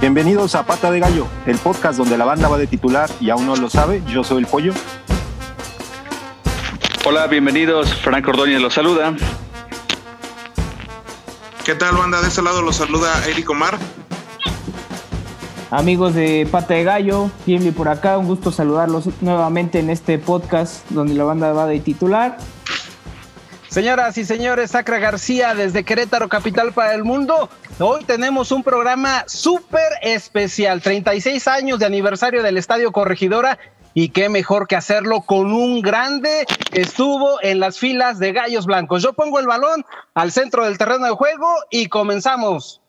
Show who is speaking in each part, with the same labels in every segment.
Speaker 1: Bienvenidos a Pata de Gallo, el podcast donde la banda va de titular y aún no lo sabe. Yo soy el pollo.
Speaker 2: Hola, bienvenidos. Frank Ordóñez los saluda.
Speaker 3: ¿Qué tal, banda? De este lado los saluda Eric Omar.
Speaker 4: Amigos de Pata de Gallo, Jimmy por acá, un gusto saludarlos nuevamente en este podcast donde la banda va de titular.
Speaker 5: Señoras y señores, Sacra García desde Querétaro, capital para el mundo. Hoy tenemos un programa súper especial, 36 años de aniversario del Estadio Corregidora y qué mejor que hacerlo con un grande que estuvo en las filas de Gallos Blancos. Yo pongo el balón al centro del terreno de juego y comenzamos.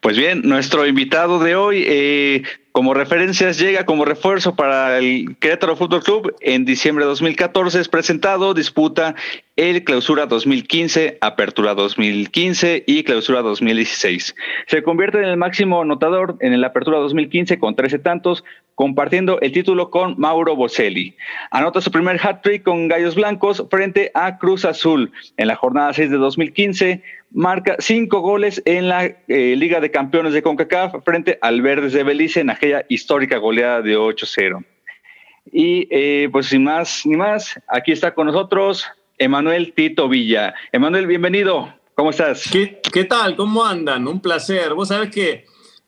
Speaker 2: Pues bien, nuestro invitado de hoy, eh, como referencias, llega como refuerzo para el Querétaro Fútbol Club. En diciembre de 2014 es presentado, disputa el Clausura 2015, Apertura 2015 y Clausura 2016. Se convierte en el máximo anotador en la Apertura 2015 con 13 tantos, compartiendo el título con Mauro Bocelli. Anota su primer hat-trick con Gallos Blancos frente a Cruz Azul en la jornada 6 de 2015 marca cinco goles en la eh, Liga de Campeones de CONCACAF frente al Verdes de Belice en aquella histórica goleada de 8-0. Y eh, pues sin más ni más, aquí está con nosotros Emanuel Tito Villa. Emanuel, bienvenido. ¿Cómo estás?
Speaker 6: ¿Qué, ¿Qué, tal? ¿Cómo andan? Un placer. Vos sabés que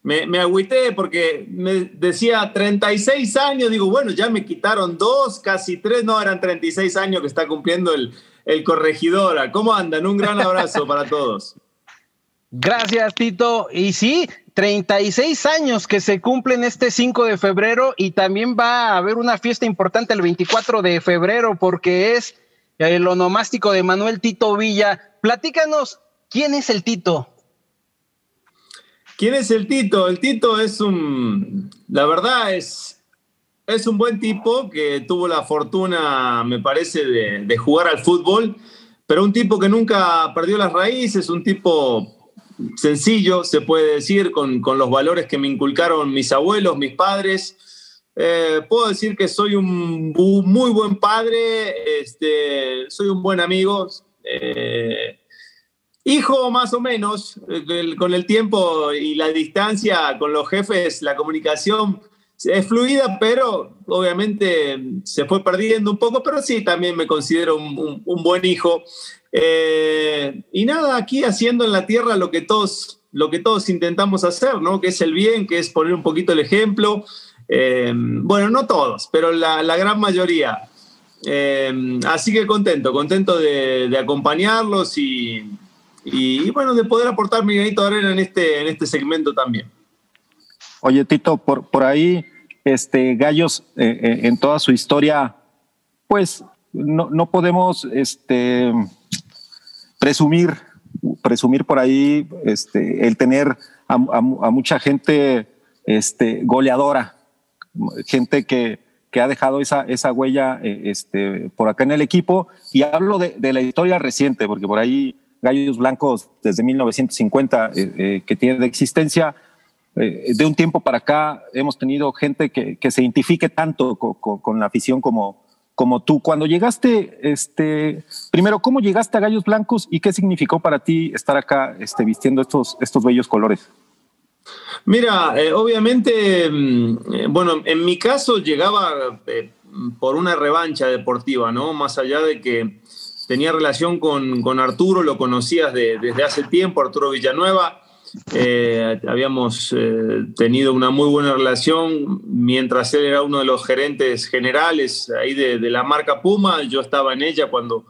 Speaker 6: me, me agüité porque me decía 36 años. Digo, bueno, ya me quitaron dos, casi tres. No, eran 36 años que está cumpliendo el, el Corregidora. ¿Cómo andan? Un gran abrazo para todos.
Speaker 5: Gracias, Tito. Y sí, 36 años que se cumplen este 5 de febrero y también va a haber una fiesta importante el 24 de febrero porque es el onomástico de Manuel Tito Villa. Platícanos, ¿quién es el Tito?
Speaker 6: ¿Quién es el Tito? El Tito es un, la verdad es, es un buen tipo que tuvo la fortuna, me parece, de, jugar al fútbol, pero un tipo que nunca perdió las raíces, un tipo sencillo, se puede decir, con, los valores que me inculcaron mis abuelos, mis padres. Eh, puedo decir que soy un, muy buen padre, este, soy un buen amigo. Eh, hijo más o menos, eh, con el tiempo y la distancia con los jefes, la comunicación es fluida, pero obviamente se fue perdiendo un poco, pero sí, también me considero un, buen hijo. Eh, y nada, aquí haciendo en la tierra lo que todos, lo que todos intentamos hacer, ¿no? Que es el bien, que es poner un poquito el ejemplo. Eh, bueno, no todos, pero la, gran mayoría. Así que contento, contento de, acompañarlos y, y, bueno, de poder aportar mi granito de arena en este, en este segmento también.
Speaker 1: Oye, Tito, por, por ahí, este, Gallos, eh, eh, en toda su historia, pues no, no podemos este, presumir, presumir por ahí este, el tener a, mucha gente este, goleadora, gente que, que ha dejado esa, esa huella eh, este, por acá en el equipo. Y hablo de, de, la historia reciente, porque por ahí Gallos Blancos desde 1950 que tiene de existencia, eh, de un tiempo para acá hemos tenido gente que, se identifique tanto con, la afición como, como tú. Cuando llegaste, este, primero, ¿cómo llegaste a Gallos Blancos y qué significó para ti estar acá este, vistiendo estos, estos bellos colores?
Speaker 6: Mira, eh, obviamente, mm, eh, bueno, en mi caso llegaba por una revancha deportiva, ¿no? Más allá de que tenía relación con, Arturo, lo conocías desde hace tiempo, Arturo Villanueva. Eh, habíamos eh, tenido una muy buena relación mientras él era uno de los gerentes generales ahí de, la marca Puma. Yo estaba en ella cuando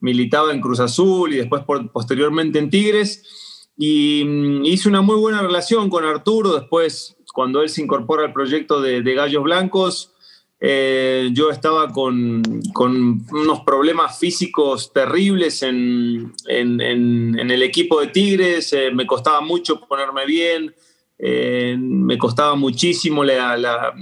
Speaker 6: militaba en Cruz Azul y después posteriormente en Tigres. Y mm, hice una muy buena relación con Arturo. Después, cuando él se incorpora al proyecto de Gallos Blancos, eh, yo estaba con, unos problemas físicos terribles en, el equipo de Tigres, eh, me costaba mucho ponerme bien, eh, me costaba muchísimo la,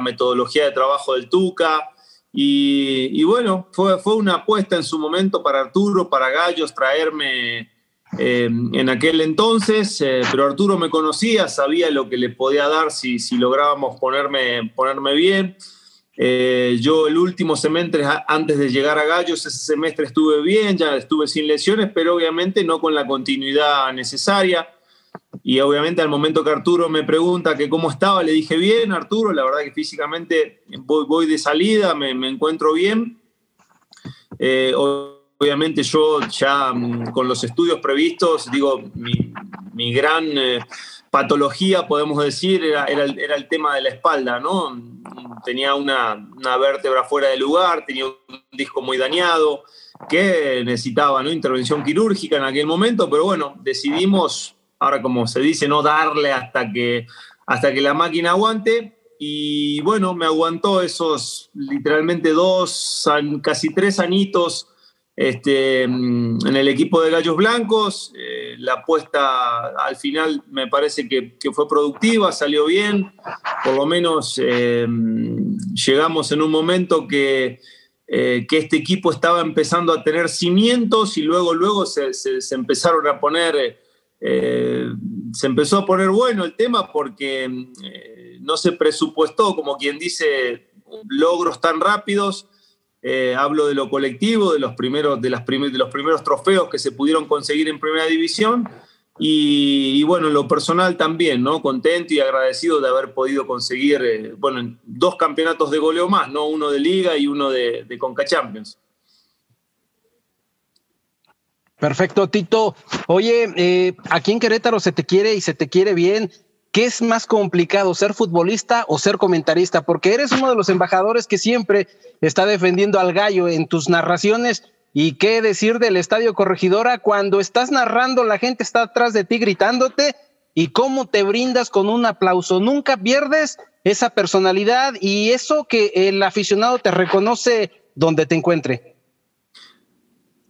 Speaker 6: metodología de trabajo del Tuca. Y, bueno, fue, fue, una apuesta en su momento para Arturo, para Gallos, traerme en aquel entonces, pero Arturo me conocía, sabía lo que le podía dar si, si lográbamos ponerme, ponerme bien. Eh, yo el último semestre, antes de llegar a Gallos, ese semestre estuve bien, ya estuve sin lesiones, pero obviamente no con la continuidad necesaria. Y obviamente al momento que Arturo me pregunta que cómo estaba, le dije bien, Arturo, la verdad que físicamente voy, de salida, me, encuentro bien. Eh, obviamente yo ya mm, con los estudios previstos, digo, mi, mi gran eh, patología, podemos decir, era, el, tema de la espalda, ¿no? Tenía una, vértebra fuera de lugar, tenía un disco muy dañado, que necesitaba ¿no? intervención quirúrgica en aquel momento, pero bueno, decidimos, ahora como se dice, no darle hasta que, hasta que la máquina aguante. Y bueno, me aguantó esos literalmente dos, casi tres añitos este, mm, en el equipo de Gallos Blancos. Eh, la apuesta al final me parece que, fue productiva, salió bien. Por lo menos eh, llegamos en un momento que, eh, que, este equipo estaba empezando a tener cimientos y luego, luego se, se, empezaron a poner, se empezó a poner bueno el tema porque no se presupuestó, como quien dice, logros tan rápidos eh, hablo de lo colectivo, de los, primeros, de, las prim de los primeros trofeos que se pudieron conseguir en primera división. Y, bueno, en lo personal también, ¿no? Contento y agradecido de haber podido conseguir, eh, bueno, dos campeonatos de goleo más, ¿no? Uno de Liga y uno de, de Conca Champions.
Speaker 5: Perfecto, Tito. Oye, eh, aquí en Querétaro se te quiere y se te quiere bien. ¿Qué es más complicado, ser futbolista o ser comentarista? Porque eres uno de los embajadores que siempre está defendiendo al gallo en tus narraciones. ¿Y qué decir del Estadio Corregidora? Cuando estás narrando, la gente está atrás de ti gritándote. ¿Y cómo te brindas con un aplauso? Nunca pierdes esa personalidad y eso que el aficionado te reconoce donde te encuentre.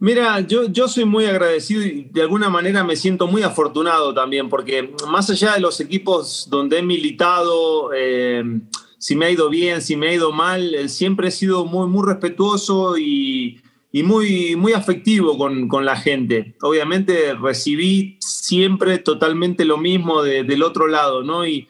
Speaker 6: Mira, yo, yo soy muy agradecido y de alguna manera me siento muy afortunado también, porque más allá de los equipos donde he militado, eh, si me ha ido bien, si me ha ido mal, eh, siempre he sido muy, muy respetuoso y, y muy, muy afectivo con, con, la gente. Obviamente recibí siempre totalmente lo mismo de, del otro lado, ¿no? Y,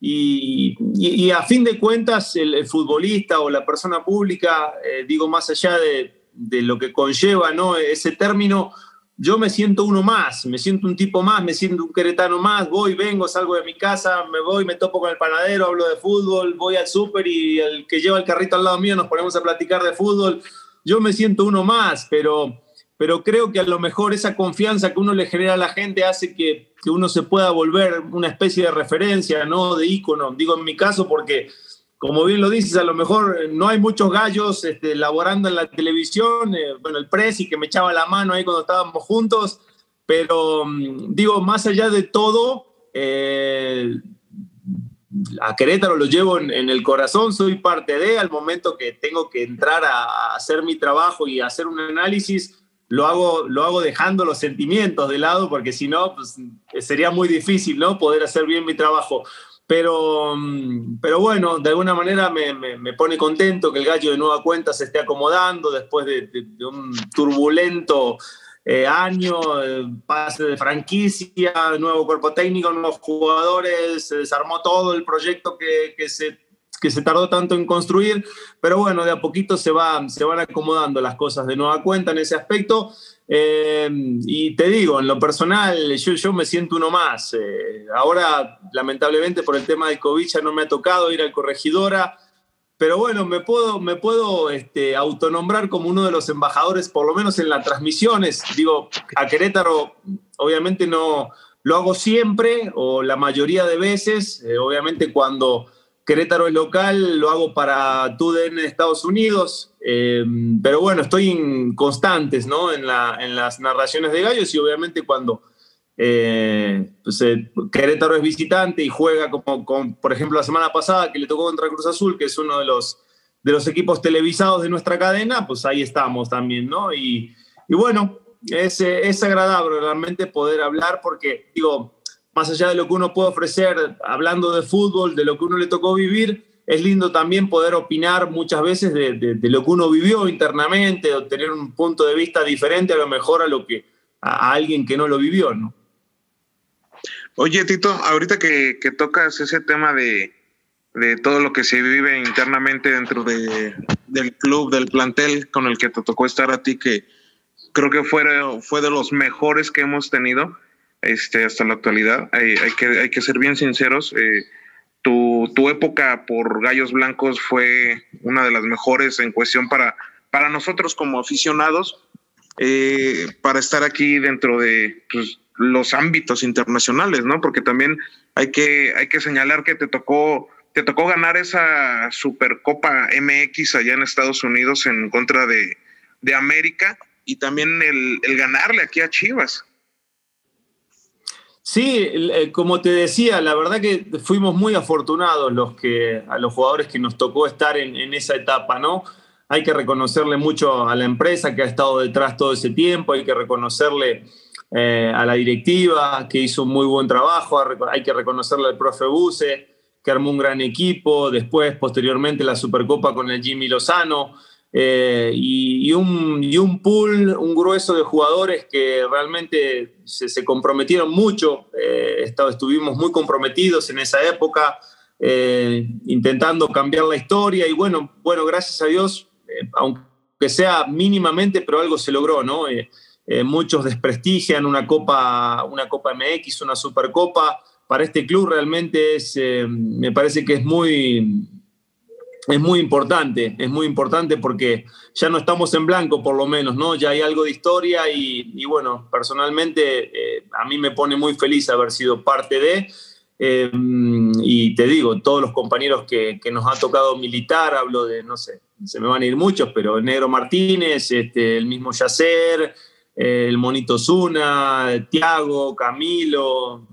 Speaker 6: y, y, a fin de cuentas, el, el futbolista o la persona pública, eh, digo, más allá de de lo que conlleva ¿no? ese término, yo me siento uno más, me siento un tipo más, me siento un queretano más, voy, vengo, salgo de mi casa, me voy, me topo con el panadero, hablo de fútbol, voy al súper y el que lleva el carrito al lado mío nos ponemos a platicar de fútbol. Yo me siento uno más, pero, pero creo que a lo mejor esa confianza que uno le genera a la gente hace que, que uno se pueda volver una especie de referencia, ¿no? De ícono. Digo en mi caso porque como bien lo dices, a lo mejor eh, no hay muchos gallos este, laborando en la televisión, eh, bueno, el Presi que me echaba la mano ahí cuando estábamos juntos, pero mm, digo, más allá de todo, eh, a Querétaro lo llevo en, en, el corazón, soy parte de, al momento que tengo que entrar a, hacer mi trabajo y hacer un análisis, lo hago, lo hago dejando los sentimientos de lado, porque si no, pues, sería muy difícil, ¿no? Poder hacer bien mi trabajo. Pero, pero bueno, de alguna manera me, pone contento que el gallo de nueva cuenta se esté acomodando después de, un turbulento eh, año, eh, pase de franquicia, nuevo cuerpo técnico, nuevos jugadores, se desarmó todo el proyecto que, que se tardó tanto en construir, pero bueno, de a poquito se, va, se van acomodando las cosas de nueva cuenta en ese aspecto. Eh, y te digo, en lo personal, yo, yo me siento uno más. Eh, ahora, lamentablemente, por el tema del COVID ya no me ha tocado ir al corregidora, pero bueno, me puedo, me puedo este, autonombrar como uno de los embajadores, por lo menos en las transmisiones. Digo, a Querétaro, obviamente no lo hago siempre o la mayoría de veces, eh, obviamente cuando Querétaro es local, lo hago para TUDN Estados Unidos, eh, pero bueno, estoy en ¿no? en, la, en, las narraciones de Gallos y obviamente cuando eh, pues, eh, Querétaro es visitante y juega como, por ejemplo, la semana pasada que le tocó contra Cruz Azul, que es uno de los, de los equipos televisados de nuestra cadena, pues ahí estamos también, ¿no? Y, y bueno, es, es agradable realmente poder hablar porque, digo, más allá de lo que uno puede ofrecer hablando de fútbol, de lo que uno le tocó vivir, es lindo también poder opinar muchas veces de, de, de, lo que uno vivió internamente o tener un punto de vista diferente a lo mejor a lo que a, a alguien que no lo vivió, ¿no?
Speaker 3: Oye, Tito, ahorita que, que tocas ese tema de, de todo lo que se vive internamente dentro de, del club, del plantel con el que te tocó estar a ti, que creo que fue, fue de los mejores que hemos tenido este, hasta la actualidad. Hay, que, hay que ser bien sinceros. Eh, tu, tu, época por Gallos Blancos fue una de las mejores en cuestión para, para nosotros como aficionados, eh, para estar aquí dentro de pues, los ámbitos internacionales, ¿no? Porque también hay que, hay que señalar que te tocó te tocó ganar esa Supercopa MX allá en Estados Unidos en contra de, América y también el, ganarle aquí a Chivas.
Speaker 6: Sí, eh, como te decía, la verdad que fuimos muy afortunados los que, a los jugadores que nos tocó estar en, esa etapa, ¿no? Hay que reconocerle mucho a la empresa que ha estado detrás todo ese tiempo, hay que reconocerle eh, a la directiva que hizo un muy buen trabajo, hay que reconocerle al profe Buse, que armó un gran equipo, después, posteriormente, la Supercopa con el Jimmy Lozano, eh, y, un, y, un, pool, un grueso de jugadores que realmente se, comprometieron mucho, eh, estuvimos muy comprometidos en esa época, eh, intentando cambiar la historia, y bueno, bueno gracias a Dios, aunque sea mínimamente, pero algo se logró, ¿no? muchos desprestigian una Copa, una Copa MX, una Supercopa, para este club realmente es, me parece que es muy, es muy importante, es muy importante porque ya no estamos en blanco por lo menos, ¿no? Ya hay algo de historia y, bueno, personalmente eh, a mí me pone muy feliz haber sido parte de, eh, y te digo, todos los compañeros que, nos ha tocado militar, hablo de, no sé, se me van a ir muchos, pero Negro Martínez, este, el mismo Yacer, el Monito Zuna, Tiago, Camilo,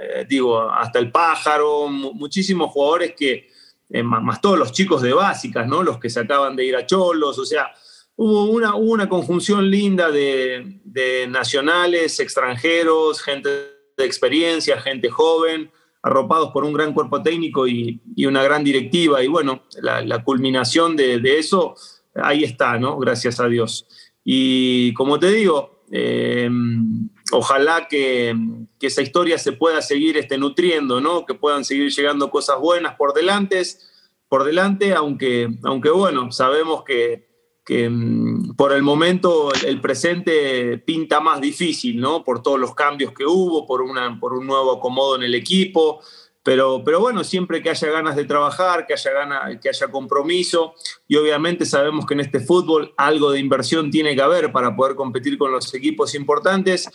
Speaker 6: eh, digo, hasta el pájaro, muchísimos jugadores que, eh, más, todos los chicos de básicas, ¿no? Los que se acaban de ir a Cholos, o sea, hubo una, una conjunción linda de, nacionales, extranjeros, gente de experiencia, gente joven, arropados por un gran cuerpo técnico y, una gran directiva. Y bueno, la, culminación de, eso, ahí está, ¿no? Gracias a Dios. Y como te digo, eh, ojalá que, esa historia se pueda seguir este, nutriendo, ¿no? que puedan seguir llegando cosas buenas por delante, por delante aunque, aunque bueno, sabemos que, mm, por el momento el presente pinta más difícil, ¿no? por todos los cambios que hubo, por, una, por un nuevo acomodo en el equipo. Pero, pero, bueno, siempre que haya ganas de trabajar, que haya, gana, que haya compromiso, y obviamente sabemos que en este fútbol algo de inversión tiene que haber para poder competir con los equipos importantes.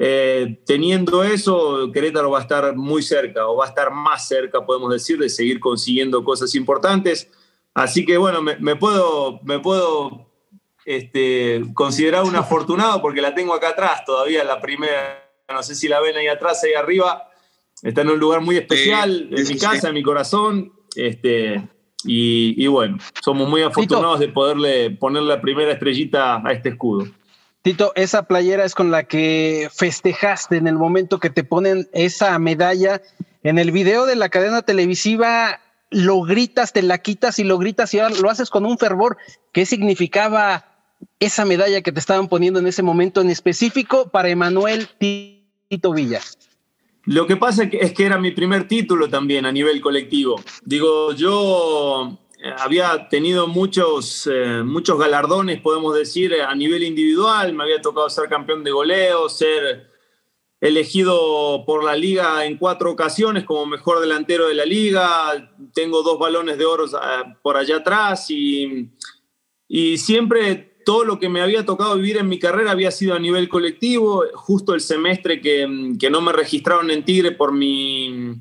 Speaker 6: Eh, teniendo eso, Querétaro va a estar muy cerca o va a estar más cerca, podemos decir, de seguir consiguiendo cosas importantes. Así que bueno, me, puedo, me puedo este, considerar un afortunado porque la tengo acá atrás todavía, la primera, no sé si la ven ahí atrás, ahí arriba. Está en un lugar muy especial, en mi casa, en mi corazón. Este, y, bueno, somos muy afortunados de poderle poner la primera estrellita a este escudo.
Speaker 5: Tito, esa playera es con la que festejaste en el momento que te ponen esa medalla. En el video de la cadena televisiva lo gritas, te la quitas y lo gritas y lo haces con un fervor. ¿Qué significaba esa medalla que te estaban poniendo en ese momento en específico para Emanuel Tito Villa?
Speaker 6: Lo que pasa es que era mi primer título también a nivel colectivo. Digo, yo había tenido muchos, eh, muchos galardones, podemos decir, a nivel individual. Me había tocado ser campeón de goleo, ser elegido por la liga en cuatro ocasiones como mejor delantero de la liga. Tengo dos balones de oro eh, por allá atrás y, y siempre todo lo que me había tocado vivir en mi carrera había sido a nivel colectivo. Justo el semestre que, que no me registraron en Tigre por mi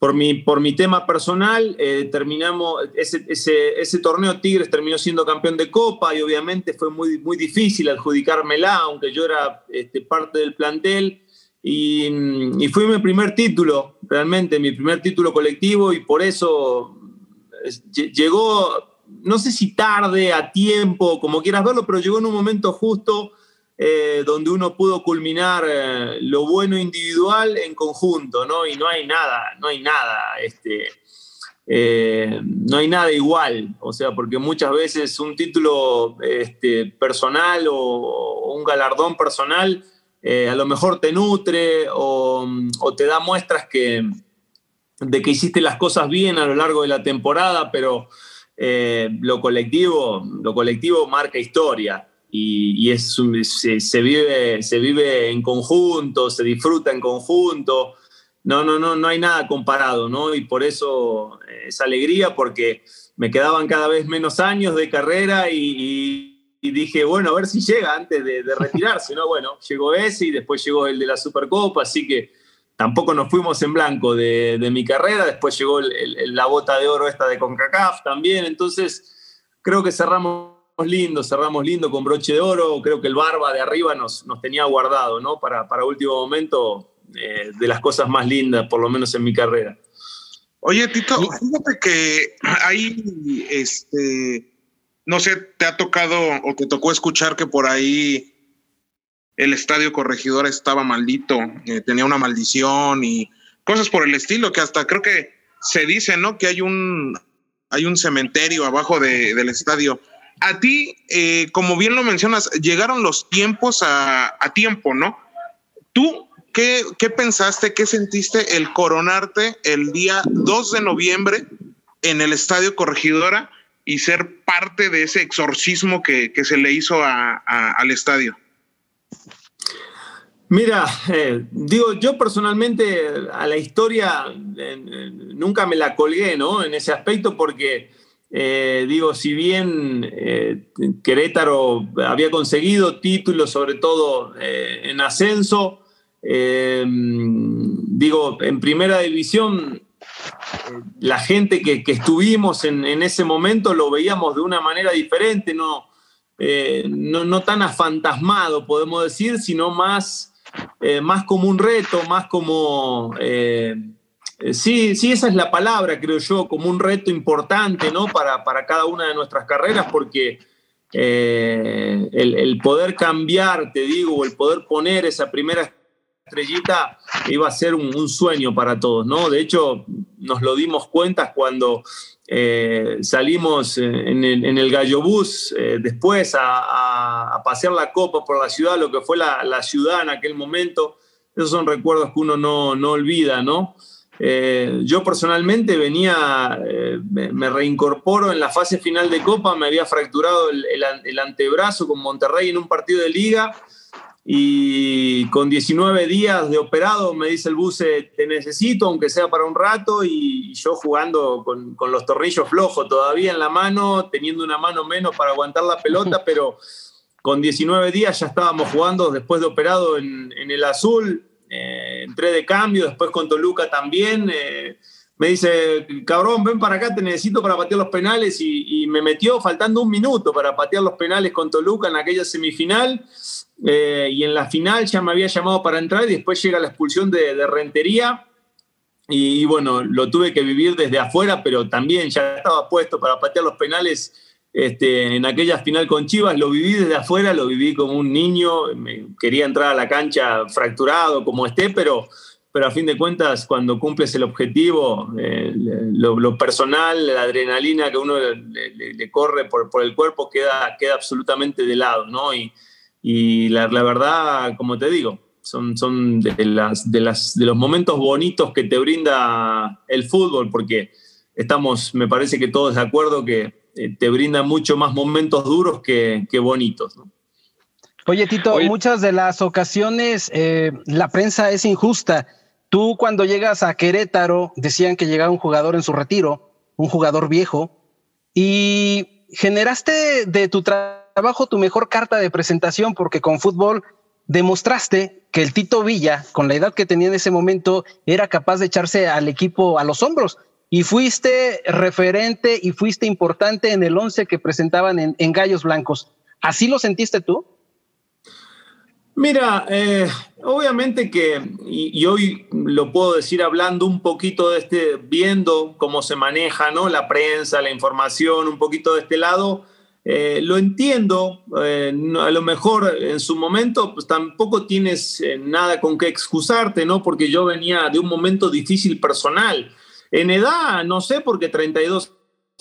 Speaker 6: por mi, por mi tema personal, eh, terminamos, ese, ese, ese, torneo Tigres terminó siendo campeón de Copa y obviamente fue muy, muy difícil adjudicármela, aunque yo era este, parte del plantel. Y, y, fue mi primer título, realmente, mi primer título colectivo y por eso llegó, no sé si tarde, a tiempo, como quieras verlo, pero llegó en un momento justo eh, donde uno pudo culminar eh, lo bueno individual en conjunto, ¿no? Y no hay nada, no hay nada, este, eh, no hay nada igual, o sea, porque muchas veces un título este, personal o, un galardón personal a lo mejor te nutre o, te da muestras que, de que hiciste las cosas bien a lo largo de la temporada, pero lo, colectivo, lo colectivo marca historia y, es, se, vive, se vive en conjunto, se disfruta en conjunto. No, no, no, no hay nada comparado, ¿no? Y por eso eh, esa alegría, porque me quedaban cada vez menos años de carrera y, dije, bueno, a ver si llega antes de, de retirarse, ¿no? Bueno, llegó ese y después llegó el de la Supercopa, así que tampoco nos fuimos en blanco de, mi carrera, después llegó la bota de oro esta de CONCACAF también, entonces creo que cerramos lindo, cerramos lindo con broche de oro, creo que el barba de arriba nos, nos tenía guardado, ¿no? Para, para último momento, eh, de las cosas más lindas, por lo menos en mi carrera.
Speaker 3: Oye, Tito, fíjate que hay, este, no sé, te ha tocado o te tocó escuchar que por ahí el estadio corregidor estaba maldito, eh, tenía una maldición y cosas por el estilo, que hasta creo que se dice, ¿no? Que hay un, hay un cementerio abajo del estadio. A ti, eh, como bien lo mencionas, llegaron los tiempos a, tiempo, ¿no? ¿Tú qué, qué, pensaste, qué sentiste el coronarte el día 2 de noviembre en el estadio corregidora y ser parte de ese exorcismo que, se le hizo al estadio?
Speaker 6: Mira, eh, digo, yo personalmente a la historia eh, nunca me la colgué, ¿no? En ese aspecto porque, eh, digo, si bien Querétaro había conseguido títulos, sobre todo en ascenso, digo, en primera división, la gente que, estuvimos en, ese momento lo veíamos de una manera diferente, no, no, no tan afantasmado, podemos decir, sino más eh, más como un reto, más como... Eh, eh, sí, sí, esa es la palabra, creo yo, como un reto importante ¿no? para, para cada una de nuestras carreras, porque el, poder cambiar, te digo, el poder poner esa primera estrellita iba a ser un, sueño para todos, ¿no? De hecho, nos lo dimos cuenta cuando eh, salimos en el, en Gallo Bus eh, después a, pasear la copa por la ciudad, lo que fue la, ciudad en aquel momento. Esos son recuerdos que uno no, no olvida, ¿no? Eh, yo personalmente venía, me, reincorporo en la fase final de Copa, me había fracturado el, el, antebrazo con Monterrey en un partido de liga y con 19 días de operado me dice el buce, te necesito, aunque sea para un rato, y yo jugando con, con, los tornillos flojos todavía en la mano, teniendo una mano menos para aguantar la pelota, pero con 19 días ya estábamos jugando después de operado en, en el azul, eh, entré de cambio, después con Toluca también. Eh, me dice, cabrón, ven para acá, te necesito para patear los penales y, me metió faltando un minuto para patear los penales con Toluca en aquella semifinal. Eh, y en la final ya me había llamado para entrar y después llega la expulsión de, Rentería. Y, bueno, lo tuve que vivir desde afuera, pero también ya estaba puesto para patear los penales este, en aquella final con Chivas. Lo viví desde afuera, lo viví como un niño. Me, quería entrar a la cancha fracturado, como esté, pero, pero a fin de cuentas, cuando cumples el objetivo, eh, lo, personal, la adrenalina que uno le, corre por, por, el cuerpo queda, queda absolutamente de lado, ¿no? Y, y la, verdad, como te digo, son, son de, las, de, las, de los momentos bonitos que te brinda el fútbol, porque estamos, me parece que todos de acuerdo que te brinda mucho más momentos duros que, bonitos.
Speaker 5: Oye, Tito, muchas de las ocasiones eh, la prensa es injusta. Tú cuando llegas a Querétaro decían que llegaba un jugador en su retiro, un jugador viejo, y generaste de tu trabajo bajo tu mejor carta de presentación porque con fútbol demostraste que el Tito Villa, con la edad que tenía en ese momento, era capaz de echarse al equipo a los hombros. Y fuiste referente y fuiste importante en el once que presentaban en, Gallos Blancos. ¿Así lo sentiste tú?
Speaker 6: Mira, eh, obviamente que, y, hoy lo puedo decir hablando un poquito de este, viendo cómo se maneja ¿no? la prensa, la información, un poquito de este lado, eh, lo entiendo, eh, a lo mejor en su momento pues tampoco tienes eh, nada con qué excusarte, ¿no? Porque yo venía de un momento difícil personal. En edad, no sé, porque 32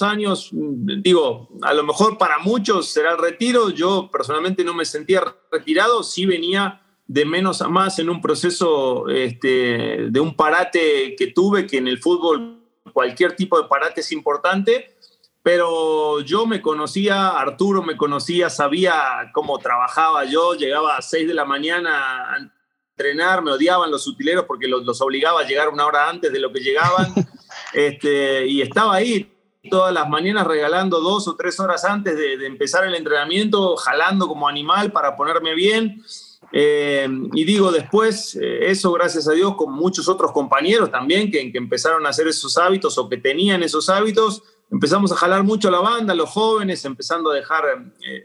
Speaker 6: años, mm, digo, a lo mejor para muchos será el retiro, yo personalmente no me sentía retirado, sí venía de menos a más en un proceso este, de un parate que tuve, que en el fútbol cualquier tipo de parate es importante, pero yo me conocía, Arturo me conocía, sabía cómo trabajaba yo, llegaba a 6 de la mañana entrenar, me odiaban los utileros porque los, obligaba a llegar una hora antes de lo que llegaban, este, y estaba ahí todas las mañanas regalando dos o tres horas antes de, empezar el entrenamiento, jalando como animal para ponerme bien. Eh, y digo, después, eh, eso gracias a Dios, con muchos otros compañeros también que, que empezaron a hacer esos hábitos o que tenían esos hábitos, empezamos a jalar mucho la banda, los jóvenes, empezando a dejar eh,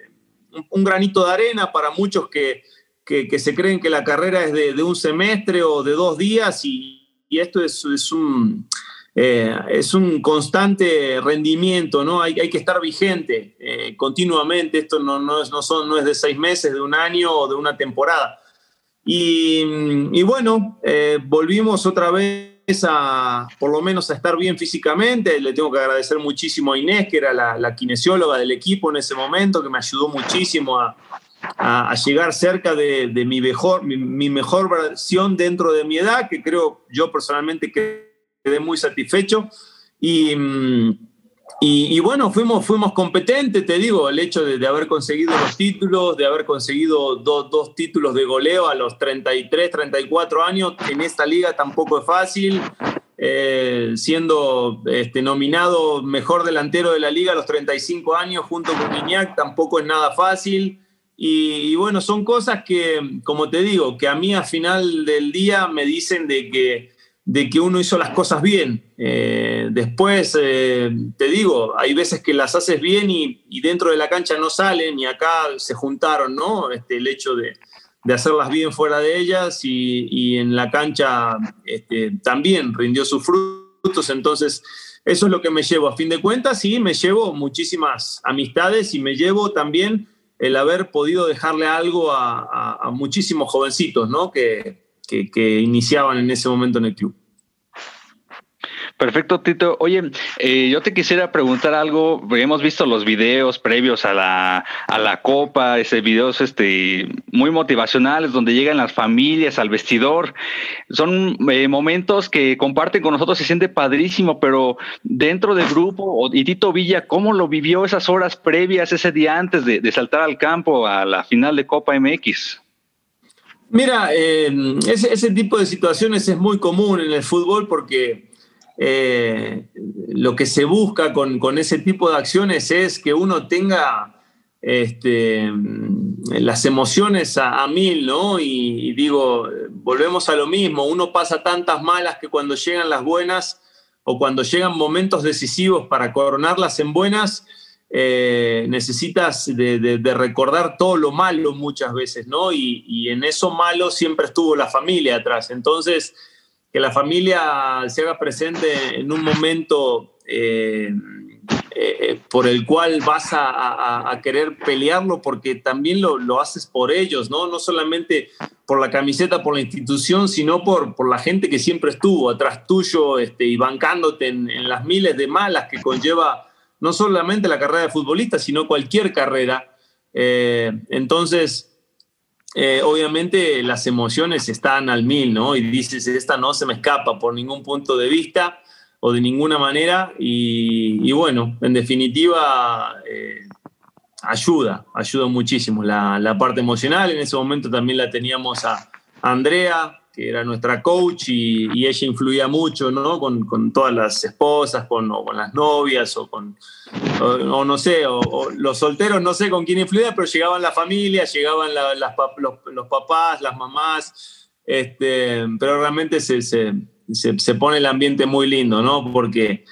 Speaker 6: un, granito de arena para muchos que, que, se creen que la carrera es de, un semestre o de dos días y, esto es, es un... Eh, es un constante rendimiento, ¿no? Hay, hay que estar vigente eh, continuamente. Esto no, no, es, no, son, no es de seis meses, de un año o de una temporada. Y, y bueno, volvimos otra vez a, por lo menos, a estar bien físicamente. Le tengo que agradecer muchísimo a Inés, que era la, kinesióloga del equipo en ese momento, que me ayudó muchísimo a, llegar cerca de, mi, mejor, mi, mejor versión dentro de mi edad, que creo yo personalmente quedé muy satisfecho. Y. Mm, y, bueno, fuimos, fuimos competentes, te digo, el hecho de, haber conseguido los títulos, de haber conseguido dos títulos de goleo a los 33, 34 años, en esta liga tampoco es fácil. Eh, siendo este, nominado mejor delantero de la liga a los 35 años junto con Guiñac, tampoco es nada fácil. Y, y, bueno, son cosas que, como te digo, que a mí al final del día me dicen de que de que uno hizo las cosas bien. Eh, después, eh, te digo, hay veces que las haces bien y, dentro de la cancha no salen y acá se juntaron, ¿no? Este, el hecho de, hacerlas bien fuera de ellas y, en la cancha este, también rindió sus frutos. Entonces, eso es lo que me llevo. A fin de cuentas, sí, me llevo muchísimas amistades y me llevo también el haber podido dejarle algo a, muchísimos jovencitos, ¿no? Que, que, iniciaban en ese momento en el club.
Speaker 2: Perfecto, Tito. Oye, eh, yo te quisiera preguntar algo. Hemos visto los videos previos a la, a la Copa, ese videos este, muy motivacionales donde llegan las familias al vestidor. Son eh, momentos que comparten con nosotros, se siente padrísimo, pero dentro del grupo, y Tito Villa, ¿cómo lo vivió esas horas previas, ese día antes de saltar al campo a la final de Copa MX?
Speaker 6: Mira, eh, ese, tipo de situaciones es muy común en el fútbol porque eh, lo que se busca con, ese tipo de acciones es que uno tenga este, las emociones a, mil, ¿no? Y, y, digo, volvemos a lo mismo, uno pasa tantas malas que cuando llegan las buenas o cuando llegan momentos decisivos para coronarlas en buenas, eh, necesitas de, recordar todo lo malo muchas veces, ¿no? Y, en eso malo siempre estuvo la familia atrás. Entonces, que la familia se haga presente en un momento eh, eh, por el cual vas a, querer pelearlo, porque también lo, haces por ellos, ¿no? No solamente por la camiseta, por la institución, sino por, por la gente que siempre estuvo atrás tuyo este, y bancándote en las miles de malas que conlleva no solamente la carrera de futbolista, sino cualquier carrera. Eh, entonces, eh, obviamente las emociones están al mil, ¿no? Y dices, esta no se me escapa por ningún punto de vista o de ninguna manera. Y, bueno, en definitiva, eh, ayuda, ayuda muchísimo la, la, parte emocional. En ese momento también la teníamos a Andrea, que era nuestra coach y, ella influía mucho, ¿no? Con, todas las esposas, con, con las novias o con, o, no sé, o, los solteros, no sé con quién influía, pero llegaban las familias, llegaban los, papás, las mamás, este, pero realmente se, se, se, pone el ambiente muy lindo, ¿no? Porque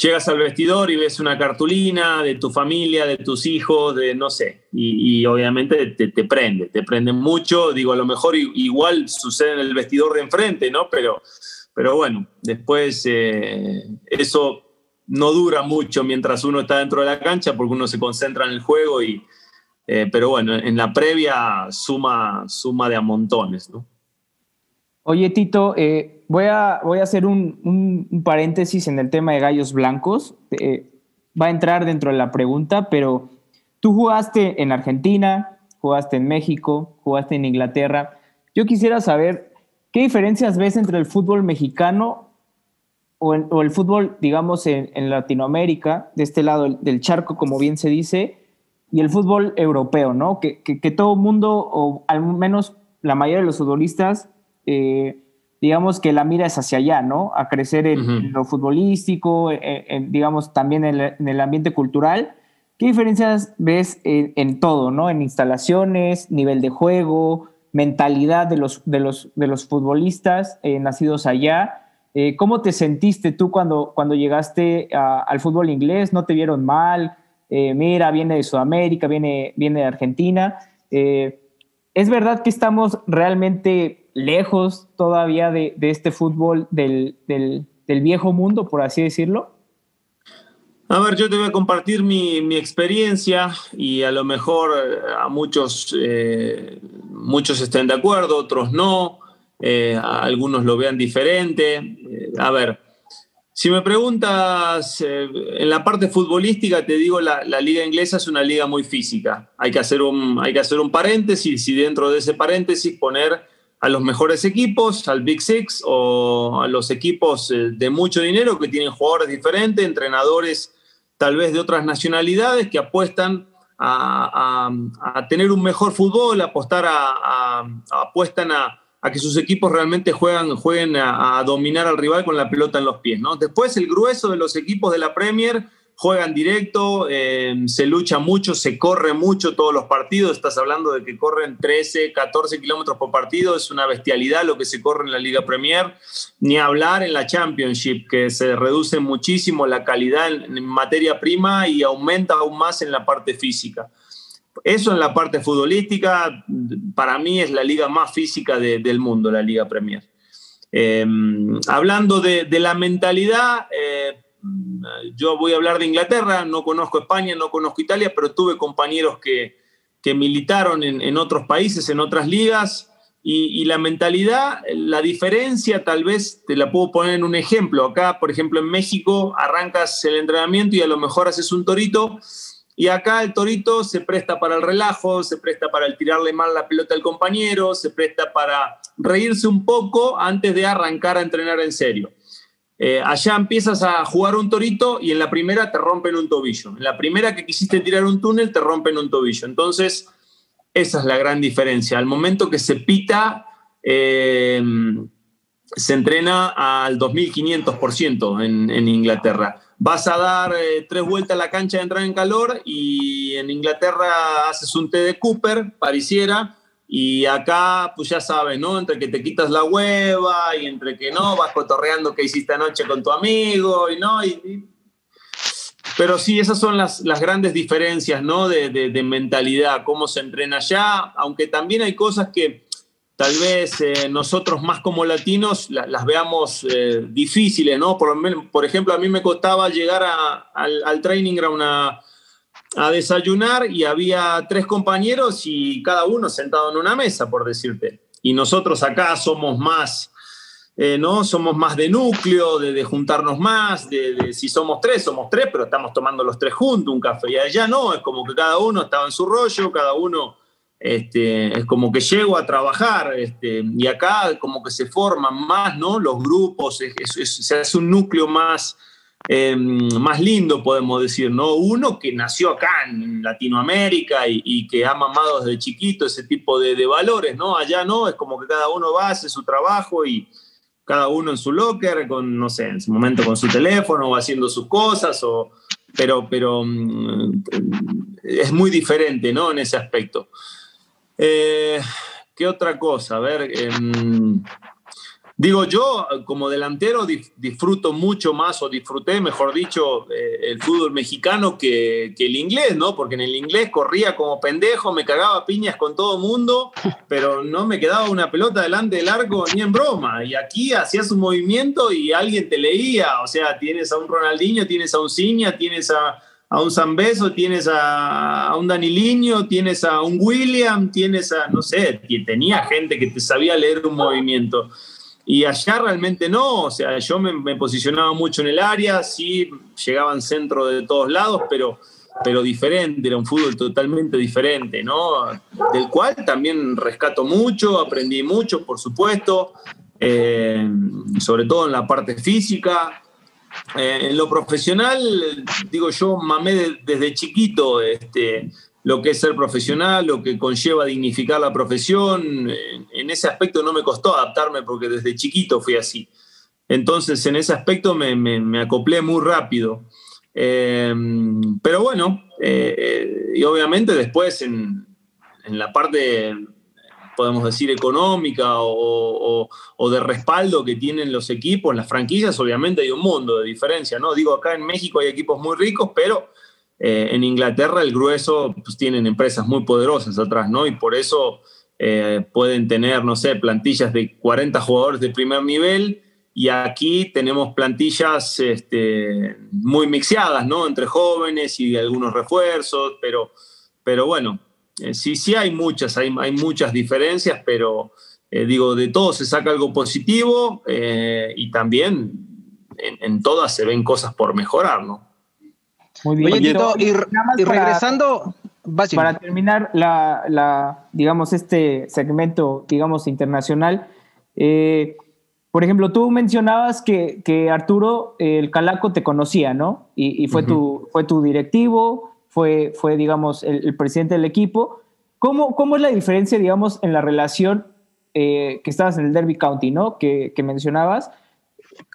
Speaker 6: llegas al vestidor y ves una cartulina de tu familia, de tus hijos, de no sé, y, obviamente te, te, prende, te prende mucho, digo, a lo mejor igual sucede en el vestidor de enfrente, ¿no? Pero, pero bueno, después eh, eso no dura mucho mientras uno está dentro de la cancha porque uno se concentra en el juego y... Eh, pero bueno, en la previa suma, suma de a montones, ¿no?
Speaker 4: Oye, Tito, eh, voy, a, voy a hacer un, paréntesis en el tema de gallos blancos. Eh, va a entrar dentro de la pregunta, pero tú jugaste en Argentina, jugaste en México, jugaste en Inglaterra. yo quisiera saber qué diferencias ves entre el fútbol mexicano o, el fútbol, digamos, en, Latinoamérica, de este lado del charco, como bien se dice, y el fútbol europeo, ¿no? Que, que, todo mundo, o al menos la mayoría de los futbolistas, eh, digamos que la mira es hacia allá, ¿no? A crecer en, lo futbolístico, digamos también en, el ambiente cultural. ¿Qué diferencias ves en, todo, ¿no? En instalaciones, nivel de juego, mentalidad de los, de los, de los futbolistas eh, nacidos allá. Eh, ¿Cómo te sentiste tú cuando, cuando llegaste al fútbol inglés? ¿No te vieron mal? Eh, mira, viene de Sudamérica, viene, viene de Argentina. ¿Es verdad que estamos realmente lejos todavía de, este fútbol del, del viejo mundo, por así decirlo?
Speaker 6: A ver, yo te voy a compartir mi, experiencia y a lo mejor eh, a muchos, eh, muchos estén de acuerdo, otros no, eh, algunos lo vean diferente. a ver, si me preguntas en la parte futbolística, te digo, la, la, liga inglesa es una liga muy física. Hay que, hacer un, hay que hacer un paréntesis y dentro de ese paréntesis poner a los mejores equipos, al Big Six o a los equipos de mucho dinero que tienen jugadores diferentes, entrenadores tal vez de otras nacionalidades que apuestan a, tener un mejor fútbol, apostar apuestan a, que sus equipos realmente juegan, jueguen a, dominar al rival con la pelota en los pies. ¿no? Después el grueso de los equipos de la Premier juegan directo, eh, se lucha mucho, se corre mucho todos los partidos, estás hablando de que corren 13, 14 kilómetros por partido, es una bestialidad lo que se corre en la Liga Premier, ni hablar en la Championship, que se reduce muchísimo la calidad en, materia prima y aumenta aún más en la parte física. Eso en la parte futbolística, para mí es la liga más física del mundo, la Liga Premier. Eh, hablando de, la mentalidad, eh, yo voy a hablar de Inglaterra, no conozco España, no conozco Italia, pero tuve compañeros que, militaron en, otros países, en otras ligas, y, la mentalidad, la diferencia tal vez te la puedo poner en un ejemplo. Acá, por ejemplo, en México arrancas el entrenamiento y a lo mejor haces un torito, y acá el torito se presta para el relajo, se presta para el tirarle mal la pelota al compañero, se presta para reírse un poco antes de arrancar a entrenar en serio. Eh, allá empiezas a jugar un torito y en la primera te rompen un tobillo. En la primera que quisiste tirar un túnel te rompen un tobillo. Entonces, esa es la gran diferencia. Al momento que se pita, eh, se entrena al 2500% en, en Inglaterra. Vas a dar eh, tres vueltas a la cancha de entrar en calor y en Inglaterra haces un té de Cooper, pareciera, y acá, pues ya sabes, ¿no? Entre que te quitas la hueva y entre que no, vas cotorreando que hiciste anoche con tu amigo y no. Pero sí, esas son las, las grandes diferencias, ¿no? De, de, mentalidad, cómo se entrena allá, aunque también hay cosas que tal vez eh, nosotros más como latinos las veamos eh, difíciles, ¿no? Por, por ejemplo, a mí me costaba llegar a, al, al training ground a a desayunar y había tres compañeros y cada uno sentado en una mesa, por decirte. Y nosotros acá somos más, eh, ¿no? Somos más de núcleo, de, juntarnos más, de, si somos tres, somos tres, pero estamos tomando los tres juntos un café. Y allá no, es como que cada uno estaba en su rollo, cada uno este, es como que llego a trabajar. Este, y acá como que se forman más, ¿no? Los grupos, se hace un núcleo más Em, más lindo, podemos decir, ¿no? Uno que nació acá en Latinoamérica y, que ha mamado desde chiquito ese tipo de, valores, ¿no? Allá no, es como que cada uno va, hace su trabajo y cada uno en su locker, con, no sé, en su momento con su teléfono o haciendo sus cosas, o, pero, pero mm, es muy diferente, ¿no? En ese aspecto. Eh, ¿Qué otra cosa? A ver. Em, Digo, yo como delantero disfruto mucho más, o disfruté, mejor dicho, eh, el fútbol mexicano que, el inglés, ¿no? Porque en el inglés corría como pendejo, me cagaba piñas con todo mundo, pero no me quedaba una pelota delante del arco ni en broma. Y aquí hacías un movimiento y alguien te leía. O sea, tienes a un Ronaldinho, tienes a un Ciña, tienes a, a un Zambeso, tienes a, a, un Daniliño, tienes a un William, tienes a, no sé, tenía gente que te sabía leer un movimiento. Y allá realmente no, o sea, yo me, posicionaba mucho en el área, sí, llegaban centro de todos lados, pero pero diferente, era un fútbol totalmente diferente, ¿no? Del cual también rescato mucho, aprendí mucho, por supuesto, eh, sobre todo en la parte física. Eh, en lo profesional, digo yo, mamé desde chiquito este, lo que es ser profesional, lo que conlleva dignificar la profesión. En, ese aspecto no me costó adaptarme porque desde chiquito fui así. Entonces, en ese aspecto me, me, acoplé muy rápido. Eh, pero bueno, eh, y obviamente después en, en, la parte, podemos decir, económica o, o, de respaldo que tienen los equipos, las franquicias, obviamente hay un mundo de diferencia, ¿no? Digo, acá en México hay equipos muy ricos, pero eh, en Inglaterra el grueso pues, tienen empresas muy poderosas atrás, ¿no? Y por eso eh, pueden tener, no sé, plantillas de 40 jugadores de primer nivel y aquí tenemos plantillas este, muy mixeadas, ¿no? Entre jóvenes y algunos refuerzos, pero, pero bueno, eh, sí, sí hay muchas, hay, muchas diferencias, pero digo, de todo se saca algo positivo y también en todas se ven cosas por mejorar, ¿no?
Speaker 5: Muy bien. Oye, y, regresando.
Speaker 4: Para, terminar la, digamos, este segmento, digamos, internacional, eh, por ejemplo, tú mencionabas que, que Arturo, el Calaco, te conocía, ¿no? Y, fue, tu, fue tu directivo, fue, fue digamos, el, presidente del equipo. ¿Cómo, ¿Cómo, es la diferencia, digamos, en la relación eh, que estabas en el Derby County, ¿no? Que, que mencionabas.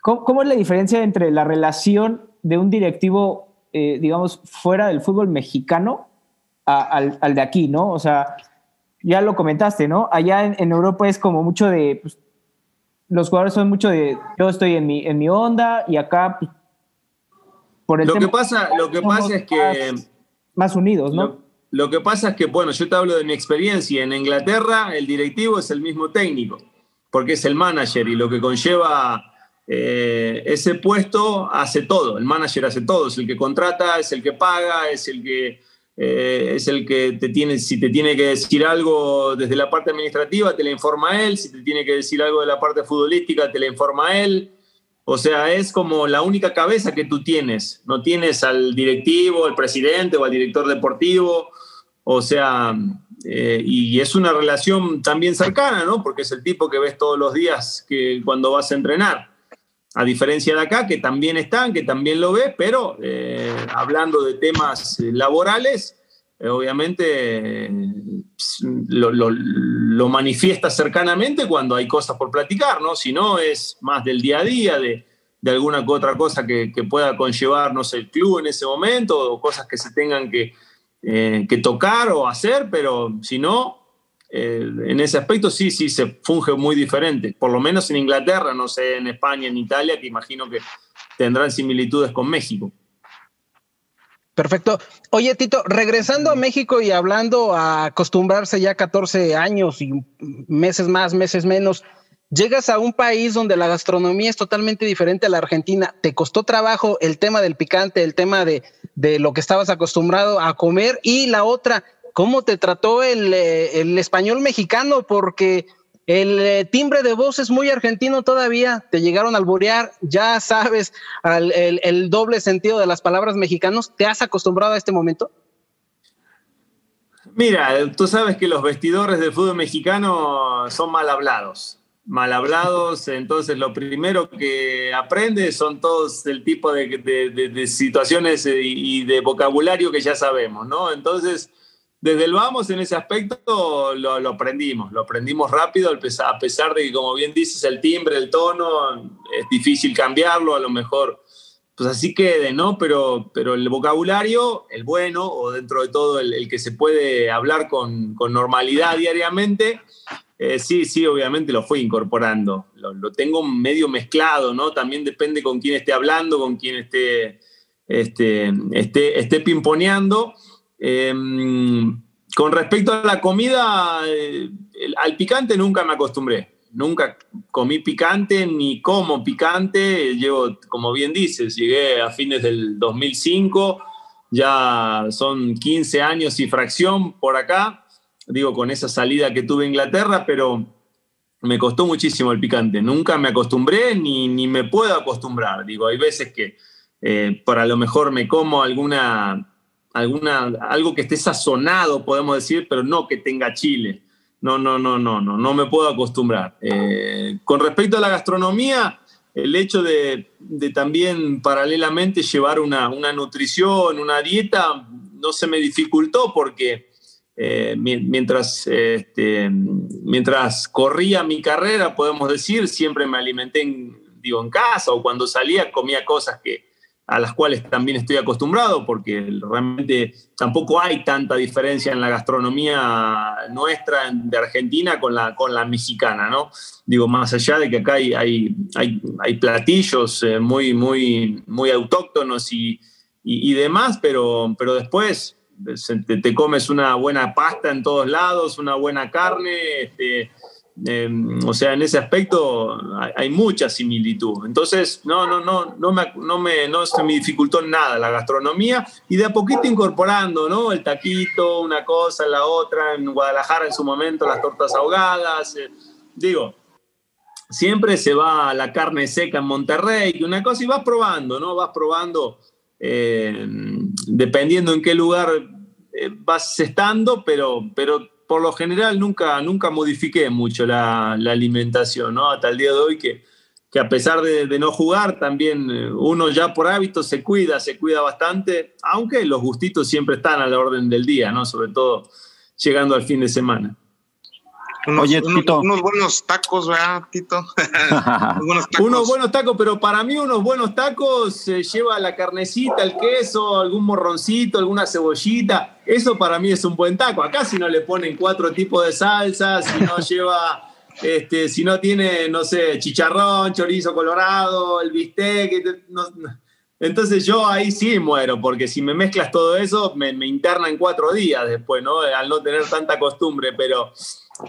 Speaker 4: ¿Cómo, ¿Cómo, es la diferencia entre la relación de un directivo eh, digamos, fuera del fútbol mexicano al, de aquí, ¿no? O sea, ya lo comentaste, ¿no? Allá en, Europa es como mucho de, pues, los jugadores son mucho de, yo estoy en mi, en mi onda y acá, pues,
Speaker 6: por el lo que pasa, Lo que pasa es que...
Speaker 4: Más, unidos, ¿no?
Speaker 6: Lo, lo que pasa es que, bueno, yo te hablo de mi experiencia. En Inglaterra el directivo es el mismo técnico, porque es el manager y lo que conlleva eh, ese puesto hace todo, el manager hace todo, es el que contrata, es el que paga, es el que, eh, es el que te tiene, si te tiene que decir algo desde la parte administrativa, te le informa él, si te tiene que decir algo de la parte futbolística, te le informa él. O sea, es como la única cabeza que tú tienes, no tienes al directivo, al presidente o al director deportivo, o sea, eh, y es una relación también cercana, ¿no? Porque es el tipo que ves todos los días que cuando vas a entrenar. A diferencia de acá, que también están, que también lo ves, pero eh, hablando de temas eh, laborales, eh, obviamente lo, manifiesta cercanamente cuando hay cosas por platicar, ¿no? Si no, es más del día a día, de, alguna otra cosa que, pueda conllevarnos el club en ese momento, o cosas que se tengan que, que tocar o hacer, pero si no, eh, en ese aspecto sí, sí se funge muy diferente, por lo menos en Inglaterra, no sé, en España, en Italia, que imagino que tendrán similitudes con México.
Speaker 5: Perfecto. Oye, Tito, regresando a México y hablando a acostumbrarse ya 14 años y meses más, meses menos, llegas a un país donde la gastronomía es totalmente diferente a la Argentina. ¿Te costó trabajo el tema del picante, el tema de, de lo que estabas acostumbrado a comer? Y la otra, ¿Cómo te trató el, eh, español mexicano? Porque el eh, timbre de voz es muy argentino todavía. Te llegaron a alborear, ya sabes el, doble sentido de las palabras mexicanos. ¿Te has acostumbrado a este momento?
Speaker 6: Mira, tú sabes que los vestidores del fútbol mexicano son mal hablados. Mal hablados, entonces lo primero que aprendes son todos el tipo de, de situaciones eh, y de vocabulario que ya sabemos, ¿no? Entonces, desde el vamos en ese aspecto lo, aprendimos, lo aprendimos rápido, a pesar de que, como bien dices, el timbre, el tono, es difícil cambiarlo, a lo mejor, pues así quede, ¿no? Pero, pero el vocabulario, el bueno, o dentro de todo el, que se puede hablar con, normalidad diariamente, eh, sí, sí, obviamente lo fui incorporando. Lo, lo, tengo medio mezclado, ¿no? También depende con quién esté hablando, con quién esté, este, esté, esté pimponeando Em, con respecto a la comida, eh, al picante nunca me acostumbré. Nunca comí picante ni como picante. Llevo, como bien dices, llegué a fines del 2005. Ya son 15 años y fracción por acá. Digo, con esa salida que tuve a Inglaterra, pero me costó muchísimo el picante. Nunca me acostumbré ni, ni me puedo acostumbrar. Digo, hay veces que eh, por a lo mejor me como alguna alguna, algo que esté sazonado, podemos decir, pero no que tenga chile. No, no, no, no, no, no me puedo acostumbrar. Eh, con respecto a la gastronomía, el hecho de, también paralelamente llevar una, una, nutrición, una dieta, no se me dificultó porque eh, mientras, este, mientras corría mi carrera, podemos decir, siempre me alimenté en, digo, en casa o cuando salía comía cosas que, a las cuales también estoy acostumbrado, porque realmente tampoco hay tanta diferencia en la gastronomía nuestra de Argentina con la, con la mexicana, ¿no? Digo, más allá de que acá hay, hay, hay, platillos eh, muy, muy, muy autóctonos y, y, demás, pero, pero después te, te, comes una buena pasta en todos lados, una buena carne, este, Em, o sea, en ese aspecto hay, mucha similitud. Entonces, no, no, no, no me, no me, no se me dificultó nada la gastronomía y de a poquito incorporando, ¿no? El taquito, una cosa, la otra. En Guadalajara en su momento las tortas ahogadas. Eh, digo, siempre se va la carne seca en Monterrey, una cosa y vas probando, ¿no? Vas probando eh, dependiendo en qué lugar eh, vas estando, pero, pero por lo general nunca, nunca modifiqué mucho la, alimentación, ¿no? Hasta el día de hoy que, que a pesar de, no jugar, también eh, uno ya por hábito se cuida, se cuida bastante, aunque los gustitos siempre están a la orden del día, ¿no? Sobre todo llegando al fin de semana.
Speaker 3: Unos, Oye, Tito. Unos, buenos tacos, ¿verdad, Tito?
Speaker 6: unos, buenos tacos. pero para mí unos buenos tacos se lleva la carnecita, el queso, algún morroncito, alguna cebollita. Eso para mí es un buen taco. Acá si no le ponen cuatro tipos de salsas, si no lleva, este, si no tiene, no sé, chicharrón, chorizo colorado, el bistec, entonces yo ahí sí muero, porque si me mezclas todo eso, me, me interna en cuatro días después, ¿no? Al no tener tanta costumbre, pero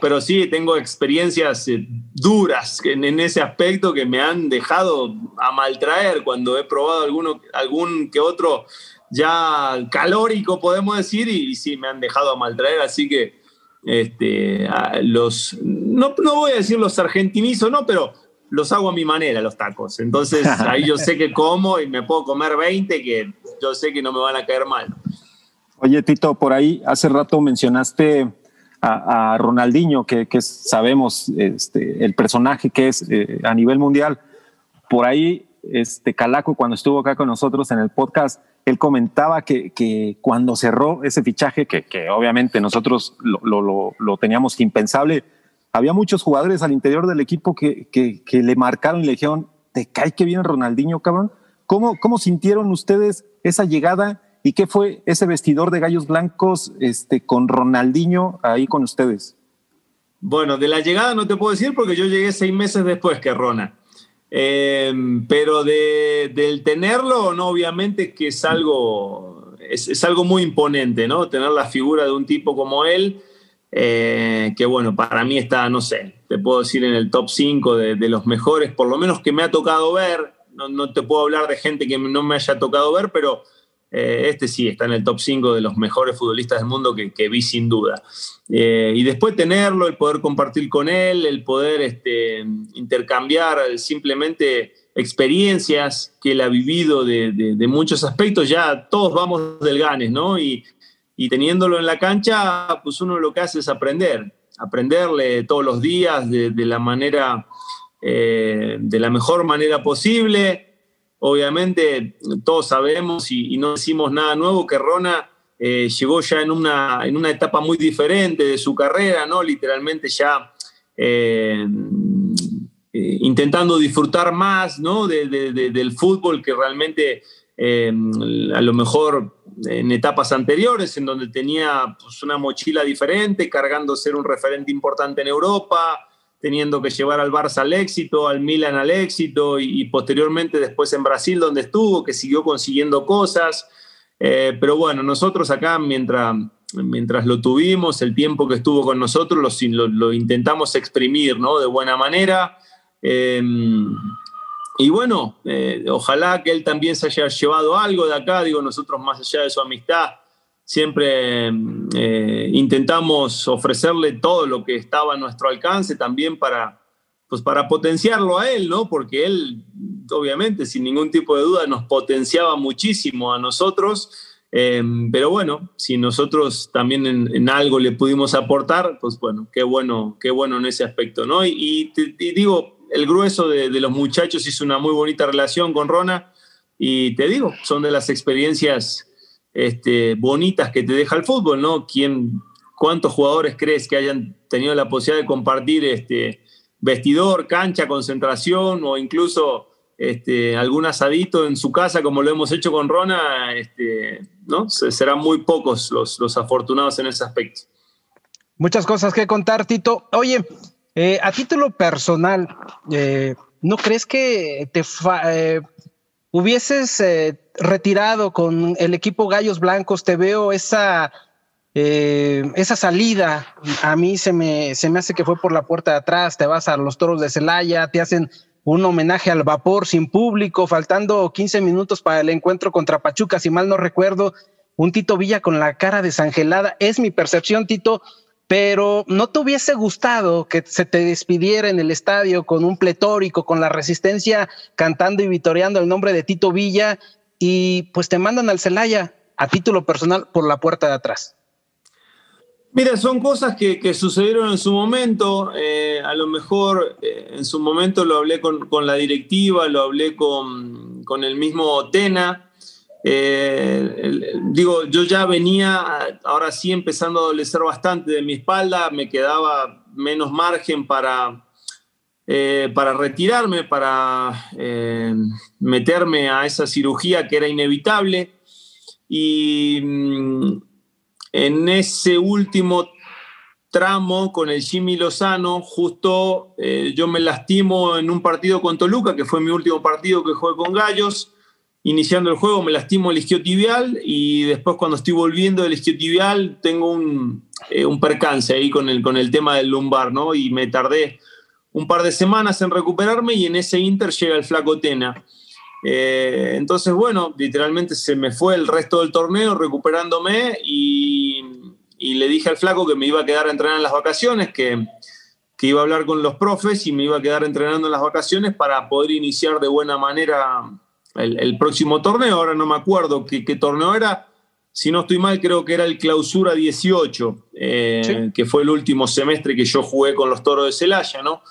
Speaker 6: pero sí tengo experiencias eh, duras en, ese aspecto que me han dejado a maltraer cuando he probado alguno, algún que otro ya calórico, podemos decir, y, sí me han dejado a maltraer, así que este, los, no, no voy a decir los argentinizo, no, pero los hago a mi manera, los tacos. Entonces ahí yo sé que como y me puedo comer 20 que yo sé que no me van a caer mal.
Speaker 1: Oye, Tito, por ahí hace rato mencionaste a, Ronaldinho, que, sabemos este, el personaje que es eh, a nivel mundial. Por ahí, este Calaco, cuando estuvo acá con nosotros en el podcast, él comentaba que, cuando cerró ese fichaje, que, obviamente nosotros lo, teníamos impensable, había muchos jugadores al interior del equipo que, le marcaron y le dijeron, te cae que bien Ronaldinho, cabrón. ¿Cómo, ¿Cómo sintieron ustedes esa llegada ¿Y qué fue ese vestidor de gallos blancos este, con Ronaldinho ahí con ustedes?
Speaker 6: Bueno, de la llegada no te puedo decir porque yo llegué seis meses después que Rona. Em, pero de, del tenerlo, no, obviamente que es algo, es, algo muy imponente, ¿no? Tener la figura de un tipo como él, eh, que bueno, para mí está, no sé, te puedo decir en el top 5 de, los mejores, por lo menos que me ha tocado ver. No, te puedo hablar de gente que no me haya tocado ver, pero eh, este sí está en el top 5 de los mejores futbolistas del mundo que, vi sin duda. Eh, y después tenerlo, el poder compartir con él, el poder este, intercambiar simplemente experiencias que él ha vivido de, muchos aspectos, ya todos vamos del ganes, ¿no? Y, teniéndolo en la cancha, pues uno lo que hace es aprender, aprenderle todos los días de, la manera, eh, de la mejor manera posible Obviamente todos sabemos y, no decimos nada nuevo que Rona eh, llegó ya en una, en una etapa muy diferente de su carrera, ¿no? Literalmente ya eh, eh, intentando disfrutar más, ¿no? del fútbol que realmente a lo mejor en etapas anteriores, en donde tenía pues, una mochila diferente, cargando ser un referente importante en Europa, teniendo que llevar al Barça al éxito, al Milan al éxito y, posteriormente después en Brasil donde estuvo, que siguió consiguiendo cosas. Eh, pero bueno, nosotros acá mientras, mientras lo tuvimos, el tiempo que estuvo con nosotros, lo, intentamos exprimir ¿no? de buena manera. Eh, y bueno, eh, ojalá que él también se haya llevado algo de acá, digo, nosotros más allá de su amistad, siempre eh, intentamos ofrecerle todo lo que estaba a nuestro alcance también para, pues para potenciarlo a él, ¿no? Porque él, obviamente, sin ningún tipo de duda, nos potenciaba muchísimo a nosotros Em, pero bueno, si nosotros también en, algo le pudimos aportar, pues bueno, qué bueno, qué bueno en ese aspecto, ¿no? Y, digo, el grueso de, los muchachos hizo una muy bonita relación con Rona y te digo, son de las experiencias este, bonitas que te deja el fútbol, ¿no? ¿Quién, ¿Cuántos jugadores crees que hayan tenido la posibilidad de compartir este, vestidor, cancha, concentración o incluso este, algún asadito en su casa, como lo hemos hecho con Rona, este, serán muy pocos los, afortunados en ese aspecto.
Speaker 5: Muchas cosas que contar, Tito. Oye, eh, a título personal, eh, ¿no crees que te eh, hubieses retirado con el equipo Gallos Blancos? Te veo esa, esa salida. A mí se me, se me hace que fue por la puerta de atrás. Te vas a los toros de Celaya, te hacen un homenaje al vapor sin público, faltando 15 minutos para el encuentro contra Pachuca, si mal no recuerdo, un Tito Villa con la cara desangelada. Es mi percepción, Tito, pero ¿no te hubiese gustado que se te despidiera en el estadio con un pletórico, con la resistencia cantando y vitoreando el nombre de Tito Villa y pues te mandan al Celaya a título personal por la puerta de atrás?
Speaker 6: Mira, son cosas que, sucedieron en su momento. Eh, a lo mejor eh, en su momento lo hablé con, la directiva, lo hablé con, el mismo Tena. Eh, digo, yo ya venía, ahora sí, empezando a adolecer bastante de mi espalda, me quedaba menos margen para, para retirarme, para meterme a esa cirugía que era inevitable. Y mm, en ese último tramo con el Jimmy Lozano, justo eh, yo me lastimo en un partido con Toluca, que fue mi último partido que jugué con Gallos. Iniciando el juego me lastimo el isquiotibial y después cuando estoy volviendo del isquiotibial tengo un, eh, un, percance ahí con el, con el tema del lumbar, ¿no? Y me tardé un par de semanas en recuperarme y en ese inter llega el flaco Tena. Eh, entonces, bueno, literalmente se me fue el resto del torneo recuperándome y, le dije al flaco que me iba a quedar a entrenar en las vacaciones, que, iba a hablar con los profes y me iba a quedar entrenando en las vacaciones para poder iniciar de buena manera el, próximo torneo. Ahora no me acuerdo qué, torneo era. Si no estoy mal, creo que era el Clausura 18, eh, que fue el último semestre que yo jugué con los Toros de Celaya, ¿no?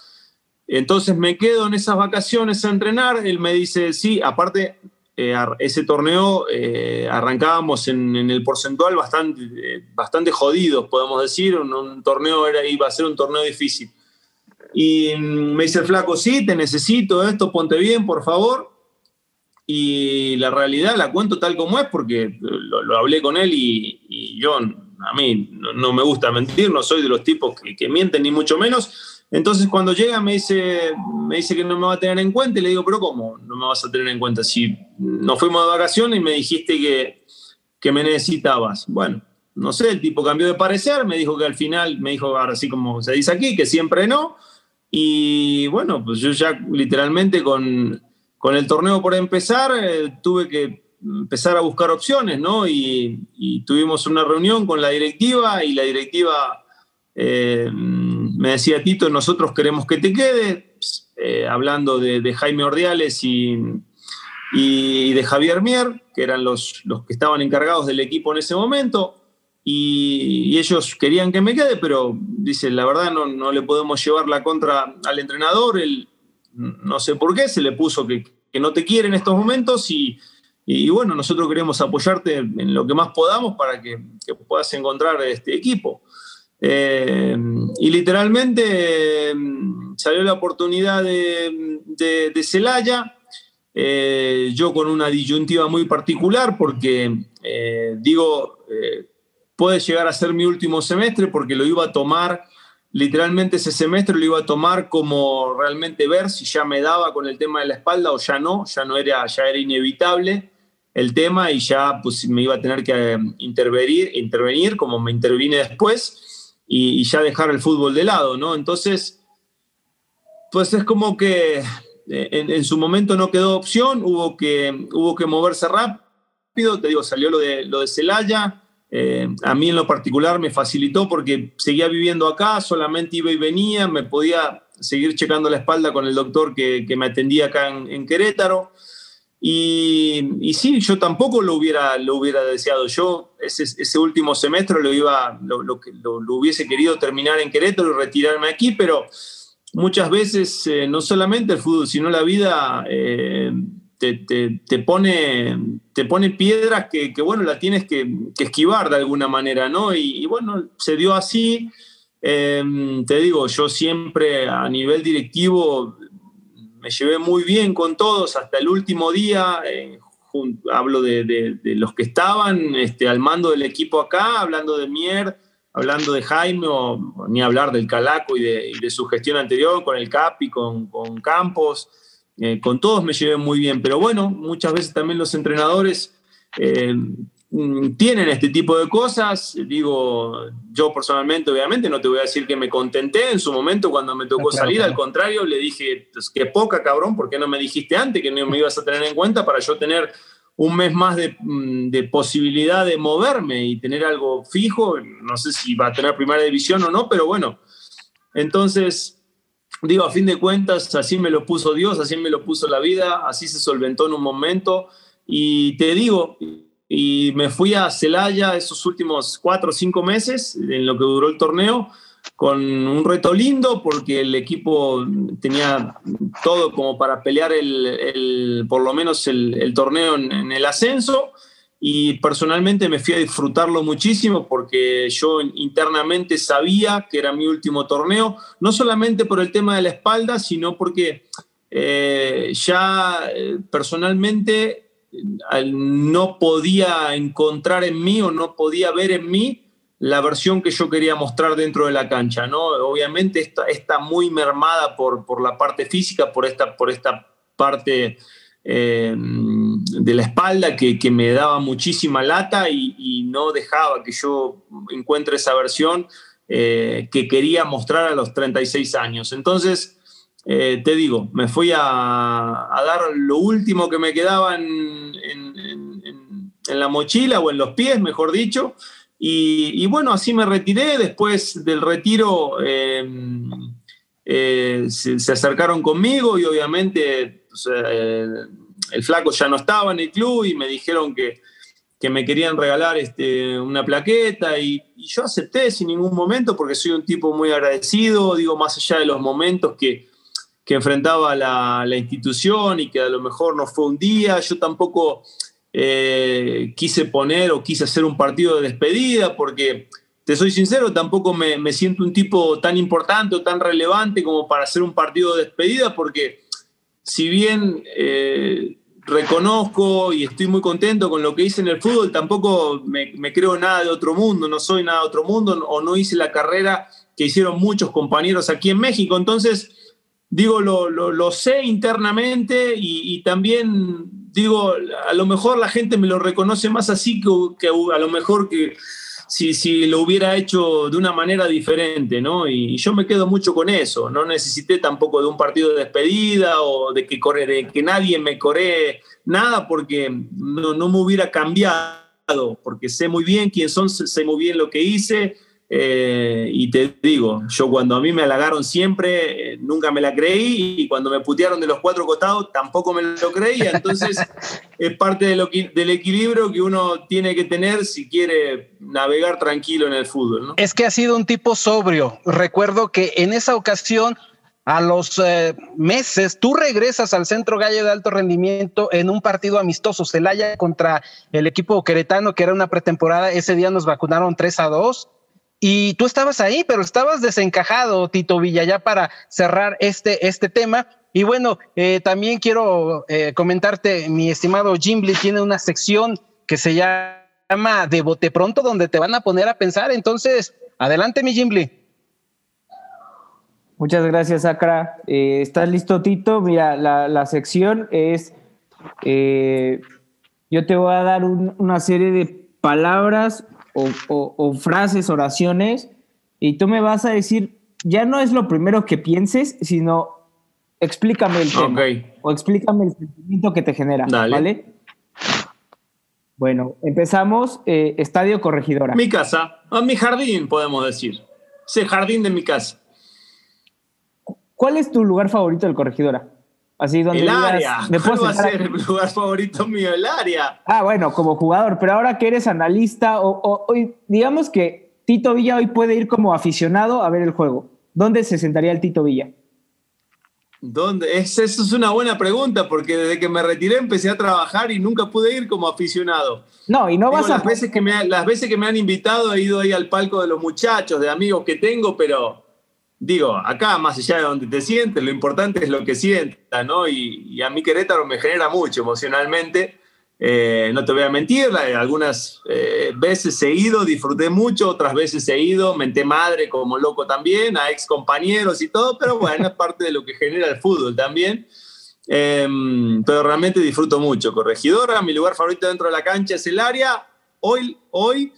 Speaker 6: Entonces me quedo en esas vacaciones a entrenar. Él me dice, sí, aparte, eh, ese torneo eh, arrancábamos en, el porcentual bastante, eh, bastante jodidos, podemos decir. Un, torneo era, iba a ser un torneo difícil. Y mm, me dice el flaco, sí, te necesito esto, ponte bien, por favor. Y la realidad la cuento tal como es porque lo, hablé con él y, yo, a mí no, me gusta mentir, no soy de los tipos que mienten ni mucho menos entonces cuando llega me dice, me dice que no me va a tener en cuenta y le digo, pero ¿cómo no me vas a tener en cuenta? Si nos fuimos de vacaciones y me dijiste que, que me necesitabas. Bueno, no sé, el tipo cambió de parecer, me dijo que al final, me dijo ahora sí como se dice aquí, que siempre no. Y bueno, pues yo ya literalmente con, con el torneo por empezar, eh, tuve que empezar a buscar opciones, ¿no? Y, tuvimos una reunión con la directiva y la directiva... Eh, me decía Tito, nosotros queremos que te quede, eh, hablando de, Jaime Ordiales y, y, de Javier Mier, que eran los, los que estaban encargados del equipo en ese momento, y, ellos querían que me quede, pero dice, la verdad no, no, le podemos llevar la contra al entrenador, él no sé por qué, se le puso que, que no te quiere en estos momentos y, y, bueno, nosotros queremos apoyarte en lo que más podamos para que, puedas encontrar este equipo. Eh, y literalmente mm, salió la oportunidad de, de, Celaya, eh, yo con una disyuntiva muy particular porque, eh, digo, puede llegar a ser mi último semestre porque lo iba a tomar, literalmente ese semestre lo iba a tomar como realmente ver si ya me daba con el tema de la espalda o ya no, ya no era, ya era inevitable el tema y ya pues me iba a tener que intervenir, intervenir como me intervine después y, ya dejar el fútbol de lado, ¿no? Entonces, pues es como que eh, en, su momento no quedó opción, hubo que, hubo que moverse rápido, te digo, salió lo de, lo de Celaya, eh, a mí en lo particular me facilitó porque seguía viviendo acá, solamente iba y venía, me podía seguir checando la espalda con el doctor que, me atendía acá en, Querétaro. Y, y, sí, yo tampoco lo hubiera, lo hubiera deseado. Yo ese, ese último semestre lo, iba, lo, lo, lo, hubiese querido terminar en Querétaro y retirarme aquí, pero muchas veces eh, no solamente el fútbol, sino la vida eh, te, te, te, pone, te pone piedras que, que bueno, la tienes que, que, esquivar de alguna manera, ¿no? Y, bueno, se dio así. Eh, te digo, yo siempre a nivel directivo me llevé muy bien con todos hasta el último día. Eh, hablo de, de, los que estaban este, al mando del equipo acá, hablando de Mier, hablando de Jaime, o, ni hablar del Calaco y de, de, su gestión anterior con el Capi, con, con Campos. Eh, con todos me llevé muy bien, pero bueno, muchas veces también los entrenadores eh, Mm, tienen este tipo de cosas. Digo, yo personalmente, obviamente, no te voy a decir que me contenté en su momento cuando me tocó salir, al contrario, le dije, pues, qué poca, cabrón, ¿por qué no me dijiste antes que no me ibas a tener en cuenta para yo tener un mes más de, mm, de posibilidad de moverme y tener algo fijo? No sé si va a tener primera división o no, pero bueno. Entonces, digo, a fin de cuentas, así me lo puso Dios, así me lo puso la vida, así se solventó en un momento. Y te digo, y me fui a Celaya esos últimos cuatro o cinco meses, en lo que duró el torneo, con un reto lindo porque el equipo tenía todo como para pelear el, el por lo menos el, el torneo en, en, el ascenso y personalmente me fui a disfrutarlo muchísimo porque yo internamente sabía que era mi último torneo, no solamente por el tema de la espalda, sino porque eh, ya eh, personalmente no podía encontrar en mí o no podía ver en mí la versión que yo quería mostrar dentro de la cancha, ¿no? Obviamente está, está muy mermada por, por, la parte física, por esta, por esta parte eh, de la espalda que, me daba muchísima lata y, no dejaba que yo encuentre esa versión eh, que quería mostrar a los 36 años. Entonces, eh, te digo, me fui a, dar lo último que me quedaba en, la mochila o en los pies, mejor dicho. Y, bueno, así me retiré. Después del retiro eh, eh, se, acercaron conmigo y obviamente el, el, flaco ya no estaba en el club y me dijeron que, que me querían regalar este, una plaqueta y, yo acepté sin ningún momento porque soy un tipo muy agradecido, digo, más allá de los momentos que, que enfrentaba la, la, institución y que a lo mejor no fue un día. Yo tampoco eh, quise poner o quise hacer un partido de despedida porque, te soy sincero, tampoco me, me, siento un tipo tan importante o tan relevante como para hacer un partido de despedida porque si bien eh, reconozco y estoy muy contento con lo que hice en el fútbol, tampoco me, creo nada de otro mundo, no soy nada de otro mundo o no hice la carrera que hicieron muchos compañeros aquí en México. Entonces, digo, lo, lo, sé internamente y, también digo, a lo mejor la gente me lo reconoce más así que a lo mejor que si, si, lo hubiera hecho de una manera diferente, ¿no? Y, y, yo me quedo mucho con eso, no necesité tampoco de un partido de despedida o de que, corre, de que nadie me corre nada porque no, no me hubiera cambiado, porque sé muy bien quién son, sé muy bien lo que hice eh, y te digo, yo cuando a mí me halagaron siempre, eh, nunca me la creí, y cuando me putearon de los cuatro costados, tampoco me lo creía. Entonces, es parte de lo que, del equilibrio que uno tiene que tener si quiere navegar tranquilo en el fútbol. ¿no?
Speaker 5: Es que ha sido un tipo sobrio. Recuerdo que en esa ocasión a los eh, meses, tú regresas al Centro Gallo de Alto Rendimiento en un partido amistoso, Celaya contra el equipo queretano, que era una pretemporada. Ese día nos vacunaron 3 a 2 y tú estabas ahí, pero estabas desencajado, Tito Villa, ya para cerrar este, este tema. Y bueno, eh, también quiero eh, comentarte, mi estimado Jimbly tiene una sección que se llama De Bote Pronto, donde te van a poner a pensar. Entonces, adelante, mi Jimbly.
Speaker 4: Muchas gracias, Acra. Eh, ¿Estás listo, Tito? Mira, la, la sección es, eh, yo te voy a dar un, una serie de palabras o, o, o, frases, oraciones, y tú me vas a decir, ya no es lo primero que pienses, sino explícame el tema. Okay. O explícame el sentimiento que te genera. Dale. ¿Vale? Bueno, empezamos. Eh, Estadio Corregidora.
Speaker 6: Mi casa, a mi jardín, podemos decir. Ese jardín de mi casa.
Speaker 4: ¿Cuál es tu lugar favorito del Corregidora? Así donde
Speaker 6: el
Speaker 4: digas,
Speaker 6: área.
Speaker 4: "Me puedo
Speaker 6: ¿Cuál va a ser
Speaker 4: aquí".
Speaker 6: el lugar favorito mío? El área.
Speaker 4: Ah, bueno, como jugador, pero ahora que eres analista, o, o- o- digamos que Tito Villa hoy puede ir como aficionado a ver el juego. ¿Dónde se sentaría el Tito Villa?
Speaker 6: ¿Dónde? Es, eso es una buena pregunta, porque desde que me retiré empecé a trabajar y nunca pude ir como aficionado.
Speaker 4: No, y no
Speaker 6: Digo,
Speaker 4: vas a.
Speaker 6: las, veces que me, las veces que me han invitado he ido ahí al palco de los muchachos, de amigos que tengo, pero digo, acá más allá de donde te sientes, lo importante es lo que sientas, ¿no? Y, y a mí Querétaro me genera mucho emocionalmente. Eh, no te voy a mentir, la- algunas eh, veces he ido, disfruté mucho, otras veces he ido, menté madre como loco también, a ex compañeros y todo, pero bueno, es parte de lo que genera el fútbol también. Em, pero realmente disfruto mucho. Corregidora, mi lugar favorito dentro de la cancha es el área. Hoy, hoy,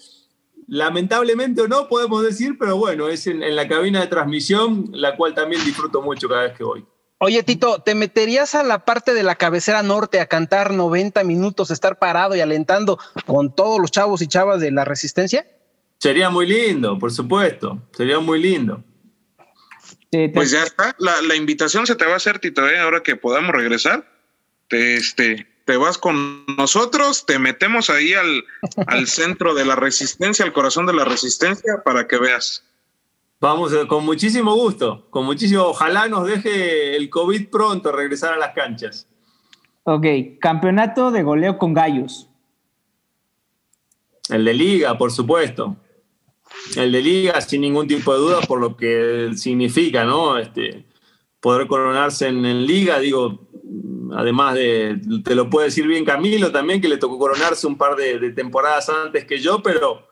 Speaker 6: lamentablemente o no, podemos decir, pero bueno, es en, en la cabina de transmisión, la cual también disfruto mucho cada vez que voy.
Speaker 5: Oye, Tito, ¿te meterías a la parte de la cabecera norte a cantar 90 minutos, estar parado y alentando con todos los chavos y chavas de la resistencia?
Speaker 6: Sería muy lindo, por supuesto. Sería muy lindo.
Speaker 3: Pues ya está, la, la invitación se te va a hacer, Tito, ¿eh? ahora que podamos regresar. Te, este, te vas con nosotros, te metemos ahí al, al centro de la resistencia, al corazón de la resistencia, para que veas.
Speaker 6: Vamos, eh, con muchísimo gusto, con muchísimo. Ojalá nos deje el COVID pronto regresar a las canchas.
Speaker 4: Ok, campeonato de goleo con gallos.
Speaker 6: El de liga, por supuesto. El de liga, sin ningún tipo de duda, por lo que significa, ¿no? Este, poder coronarse en, en liga, digo, además de, te lo puede decir bien Camilo también, que le tocó coronarse un par de, temporadas antes que yo, pero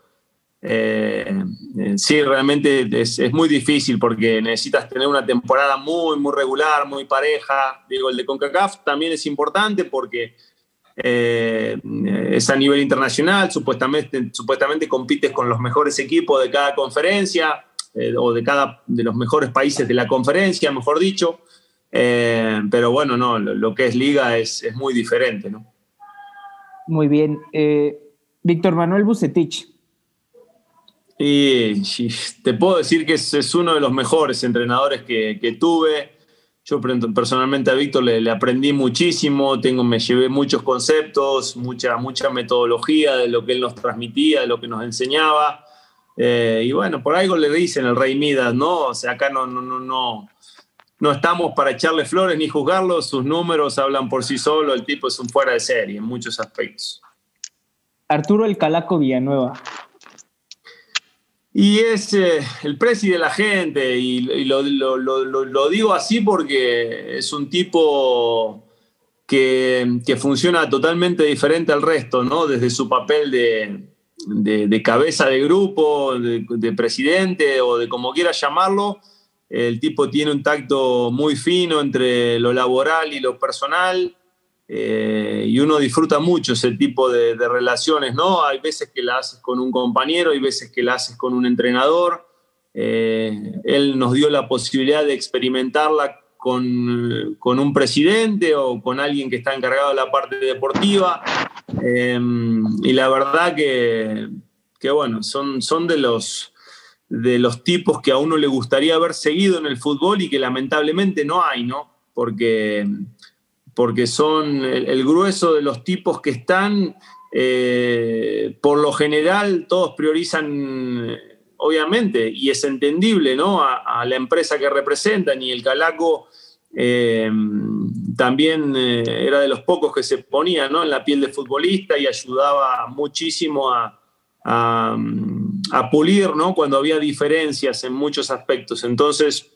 Speaker 6: eh, eh, sí, realmente es, muy difícil porque necesitas tener una temporada muy, muy regular, muy pareja. Digo, el de CONCACAF también es importante porque eh, es a nivel internacional, supuestamente, supuestamente compites con los mejores equipos de cada conferencia o de cada de los mejores países de la conferencia, mejor dicho. Eh, pero bueno, no, lo, lo, que es liga es, es muy diferente, ¿no?
Speaker 4: Muy bien. Eh, Víctor Manuel Bucetich.
Speaker 6: Y, y, te puedo decir que es, es uno de los mejores entrenadores que, que tuve. Yo personalmente a Víctor le, le, aprendí muchísimo, tengo, me llevé muchos conceptos, mucha, mucha metodología de lo que él nos transmitía, de lo que nos enseñaba. Eh, y bueno, por algo le dicen el rey Midas, ¿no? O sea, acá no, no, no, no, no estamos para echarle flores ni juzgarlo, sus números hablan por sí solo, el tipo es un fuera de serie en muchos aspectos.
Speaker 4: Arturo El Calaco Villanueva.
Speaker 6: Y es eh, el presi de la gente, y, y lo, lo, lo, lo, digo así porque es un tipo que, que, funciona totalmente diferente al resto, ¿no? Desde su papel de, de, de cabeza de grupo, de, de, presidente o de como quieras llamarlo, el tipo tiene un tacto muy fino entre lo laboral y lo personal. Eh, y uno disfruta mucho ese tipo de, relaciones, ¿no? Hay veces que la haces con un compañero, hay veces que la haces con un entrenador. Eh, él nos dio la posibilidad de experimentarla con, con, un presidente o con alguien que está encargado de la parte deportiva. Eh, y la verdad que, que bueno, son, son de, los, de los tipos que a uno le gustaría haber seguido en el fútbol y que lamentablemente no hay, ¿no? Porque porque son el, grueso de los tipos que están, eh, por lo general todos priorizan, obviamente, y es entendible, ¿no? A, la empresa que representan y el Calaco eh, también eh, era de los pocos que se ponía ¿no? en la piel de futbolista y ayudaba muchísimo a, a pulir ¿no? cuando había diferencias en muchos aspectos. Entonces,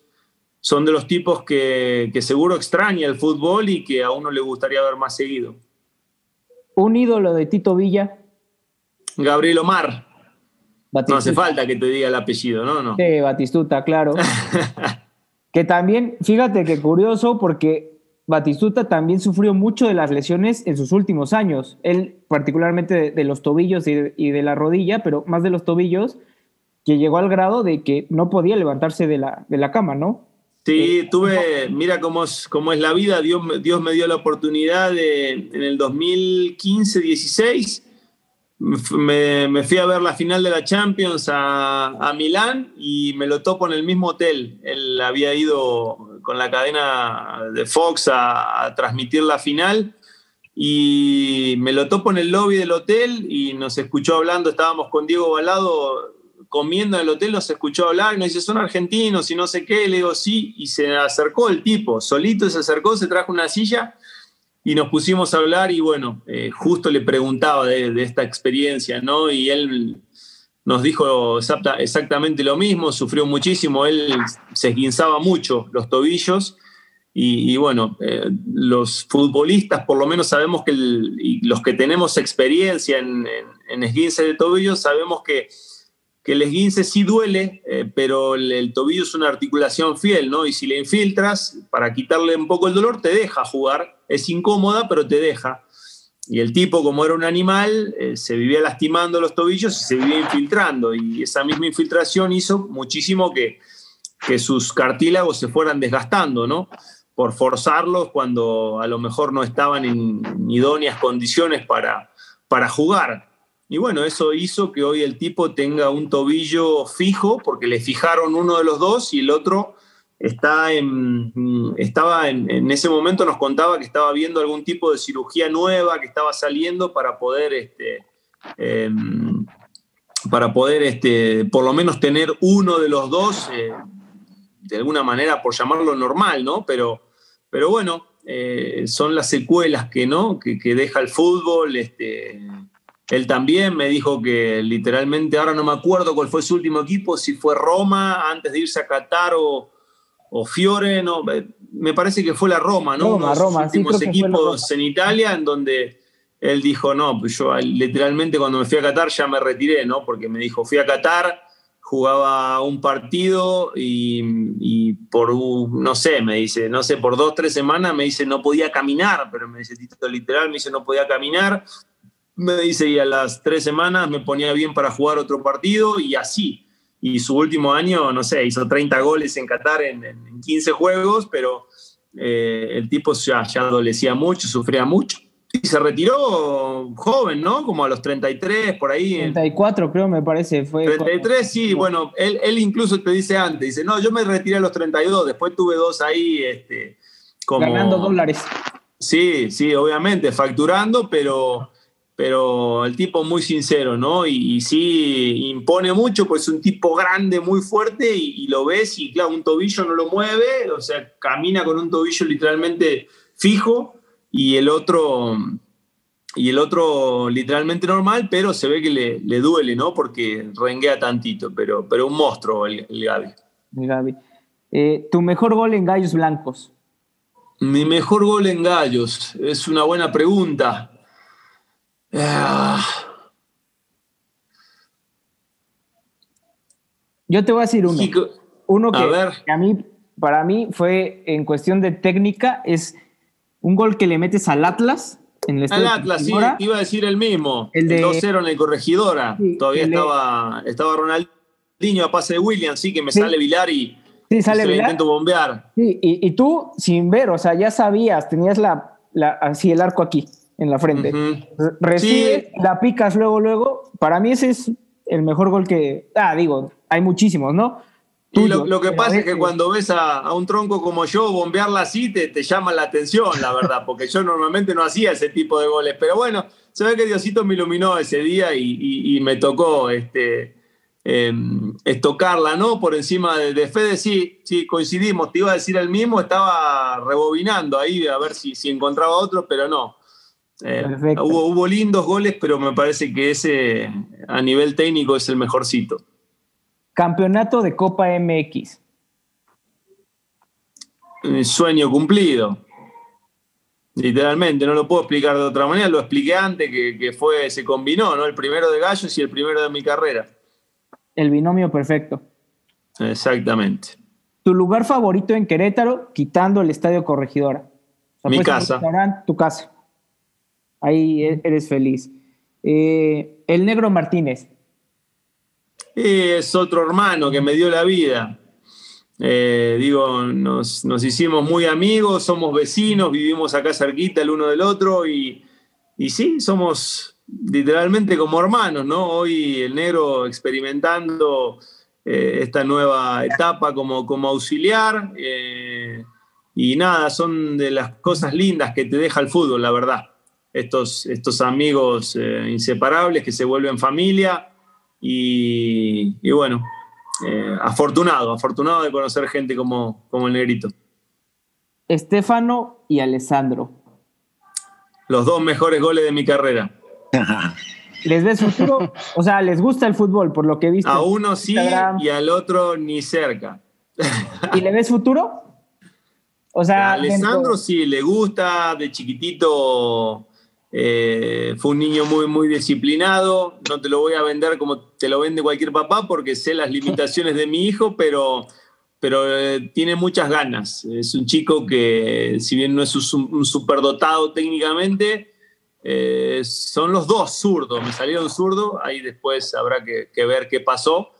Speaker 6: son de los tipos que, que, seguro extraña el fútbol y que a uno le gustaría ver más seguido.
Speaker 4: Un ídolo de Tito Villa.
Speaker 6: Gabriel Omar. Batistuta. No hace falta que te diga el apellido, ¿no? no.
Speaker 4: Sí, Batistuta, claro. que también, fíjate que curioso, porque Batistuta también sufrió mucho de las lesiones en sus últimos años. Él, particularmente de, de los tobillos y de, y de la rodilla, pero más de los tobillos, que llegó al grado de que no podía levantarse de la, de la cama, ¿no?
Speaker 6: Sí, tuve, mira cómo es, cómo es la vida, Dios, Dios me dio la oportunidad de, en el 2015-16, me, me, fui a ver la final de la Champions a, a, Milán y me lo topo en el mismo hotel. Él había ido con la cadena de Fox a, transmitir la final. Y me lo topo en el lobby del hotel y nos escuchó hablando, estábamos con Diego Balado comiendo en el hotel, nos escuchó hablar y nos dice, son argentinos y no sé qué, le digo sí, y se acercó el tipo, solito se acercó, se trajo una silla y nos pusimos a hablar y bueno, eh, justo le preguntaba de, esta experiencia, ¿no? Y él nos dijo exactamente lo mismo, sufrió muchísimo, él se esguinzaba mucho los tobillos y, bueno, eh, los futbolistas por lo menos sabemos que los que tenemos experiencia en, en, esguince de tobillos sabemos que que el esguince sí duele, eh, pero el, tobillo es una articulación fiel, ¿no? Y si le infiltras, para quitarle un poco el dolor, te deja jugar. Es incómoda, pero te deja. Y el tipo, como era un animal, eh, se vivía lastimando los tobillos y se vivía infiltrando. Y esa misma infiltración hizo muchísimo que, que sus cartílagos se fueran desgastando, ¿no? Por forzarlos cuando a lo mejor no estaban en idóneas condiciones para, para jugar. Y bueno, eso hizo que hoy el tipo tenga un tobillo fijo, porque le fijaron uno de los dos y el otro está en, estaba en, ese momento nos contaba que estaba viendo algún tipo de cirugía nueva que estaba saliendo para poder, este, em, para poder este, por lo menos tener uno de los dos, eh, de alguna manera, por llamarlo normal, ¿no? Pero, pero bueno, eh, son las secuelas que, ¿no? que, que deja el fútbol. Este, él también me dijo que literalmente, ahora no me acuerdo cuál fue su último equipo, si fue Roma antes de irse a Qatar o, Fiore, no, me parece que fue la Roma, ¿no?
Speaker 4: Roma, Roma,
Speaker 6: los últimos equipos en Italia en donde él dijo, no, pues yo literalmente cuando me fui a Qatar ya me retiré, ¿no? Porque me dijo, fui a Qatar, jugaba un partido y, y, por, no sé, me dice, no sé, por dos, tres semanas me dice, no podía caminar, pero me dice, literal, me dice, no podía caminar, me dice, y a las tres semanas me ponía bien para jugar otro partido y así. Y su último año, no sé, hizo 30 goles en Qatar en, 15 juegos, pero eh, el tipo ya, ya adolecía mucho, sufría mucho. Y se retiró joven, ¿no? Como a los 33, por ahí.
Speaker 4: 34 creo, me parece. Fue
Speaker 6: 33, sí, bueno, él, él, incluso te dice antes, dice, no, yo me retiré a los 32, después tuve dos ahí, este, como...
Speaker 4: Ganando dólares.
Speaker 6: Sí, sí, obviamente, facturando, pero pero el tipo muy sincero, ¿no? Y, sí impone mucho, pues es un tipo grande, muy fuerte, y, lo ves, y claro, un tobillo no lo mueve, o sea, camina con un tobillo literalmente fijo, y el otro, y el otro literalmente normal, pero se ve que le, duele, ¿no? Porque renguea tantito, pero, pero un monstruo el, el Gaby.
Speaker 4: El Gaby. Eh, ¿Tu mejor gol en Gallos Blancos?
Speaker 6: Mi mejor gol en Gallos, es una buena pregunta. Ah.
Speaker 4: Yo te voy a decir uno. Uno que, a, mí, para mí fue en cuestión de técnica, es un gol que le metes al Atlas.
Speaker 6: En el al Atlas, sí, iba a decir el mismo. El, 2-0 en el Corregidora. Todavía estaba, estaba Ronaldinho a pase de William, sí, que me sale Vilar y,
Speaker 4: sí, sale Vilar.
Speaker 6: intento bombear.
Speaker 4: Sí, y, tú sin ver, o sea, ya sabías, tenías la, así el arco aquí en la frente. Recibe, la picas luego, luego. Para mí ese es el mejor gol que... Ah, digo, hay muchísimos, ¿no?
Speaker 6: Y lo, que pasa es que cuando ves a, un tronco como yo bombearla así, te, te, llama la atención, la verdad, porque yo normalmente no hacía ese tipo de goles. Pero bueno, se ve que Diosito me iluminó ese día y, me tocó este, em, estocarla, ¿no? Por encima de, de, Fede, sí, sí, coincidimos. Te iba a decir el mismo, estaba rebobinando ahí a ver si, si encontraba otro, pero no. Eh, hubo, lindos goles, pero me parece que ese a nivel técnico es el mejorcito.
Speaker 4: Campeonato de Copa MX.
Speaker 6: sueño cumplido. Literalmente, no lo puedo explicar de otra manera, lo expliqué antes que, fue, se combinó, ¿no? El primero de Gallos y el primero de mi carrera.
Speaker 4: El binomio perfecto.
Speaker 6: Exactamente.
Speaker 4: ¿Tu lugar favorito en Querétaro, quitando el Estadio Corregidora?
Speaker 6: mi casa.
Speaker 4: Tu casa ahí e-, eres feliz. Eh, el negro Martínez.
Speaker 6: Es otro hermano que me dio la vida. Eh, digo, nos, hicimos muy amigos, somos vecinos, vivimos acá cerquita el uno del otro y, y sí, somos literalmente como hermanos, ¿no? Hoy el negro experimentando eh, esta nueva etapa como, como auxiliar y nada, son de las cosas lindas que te deja el fútbol, la verdad. Estos, estos amigos eh, inseparables que se vuelven familia y, y bueno, eh, afortunado, afortunado de conocer gente como, como el negrito.
Speaker 4: Estefano y Alessandro.
Speaker 6: Los dos mejores goles de mi carrera.
Speaker 4: ¿Les ves futuro? O sea, ¿les gusta el fútbol por lo que viste?
Speaker 6: A uno sí y al otro ni cerca.
Speaker 4: ¿Y le ves futuro?
Speaker 6: O sea, a Alessandro sí, le gusta, de chiquitito eh, fue un niño muy, muy disciplinado. No te lo voy a vender como te lo vende cualquier papá porque sé las limitaciones de mi hijo, pero, pero eh, tiene muchas ganas. Es un chico que, si bien no es un, superdotado técnicamente, eh, son los dos zurdos. Me salieron zurdo, ahí después habrá que, que ver qué pasó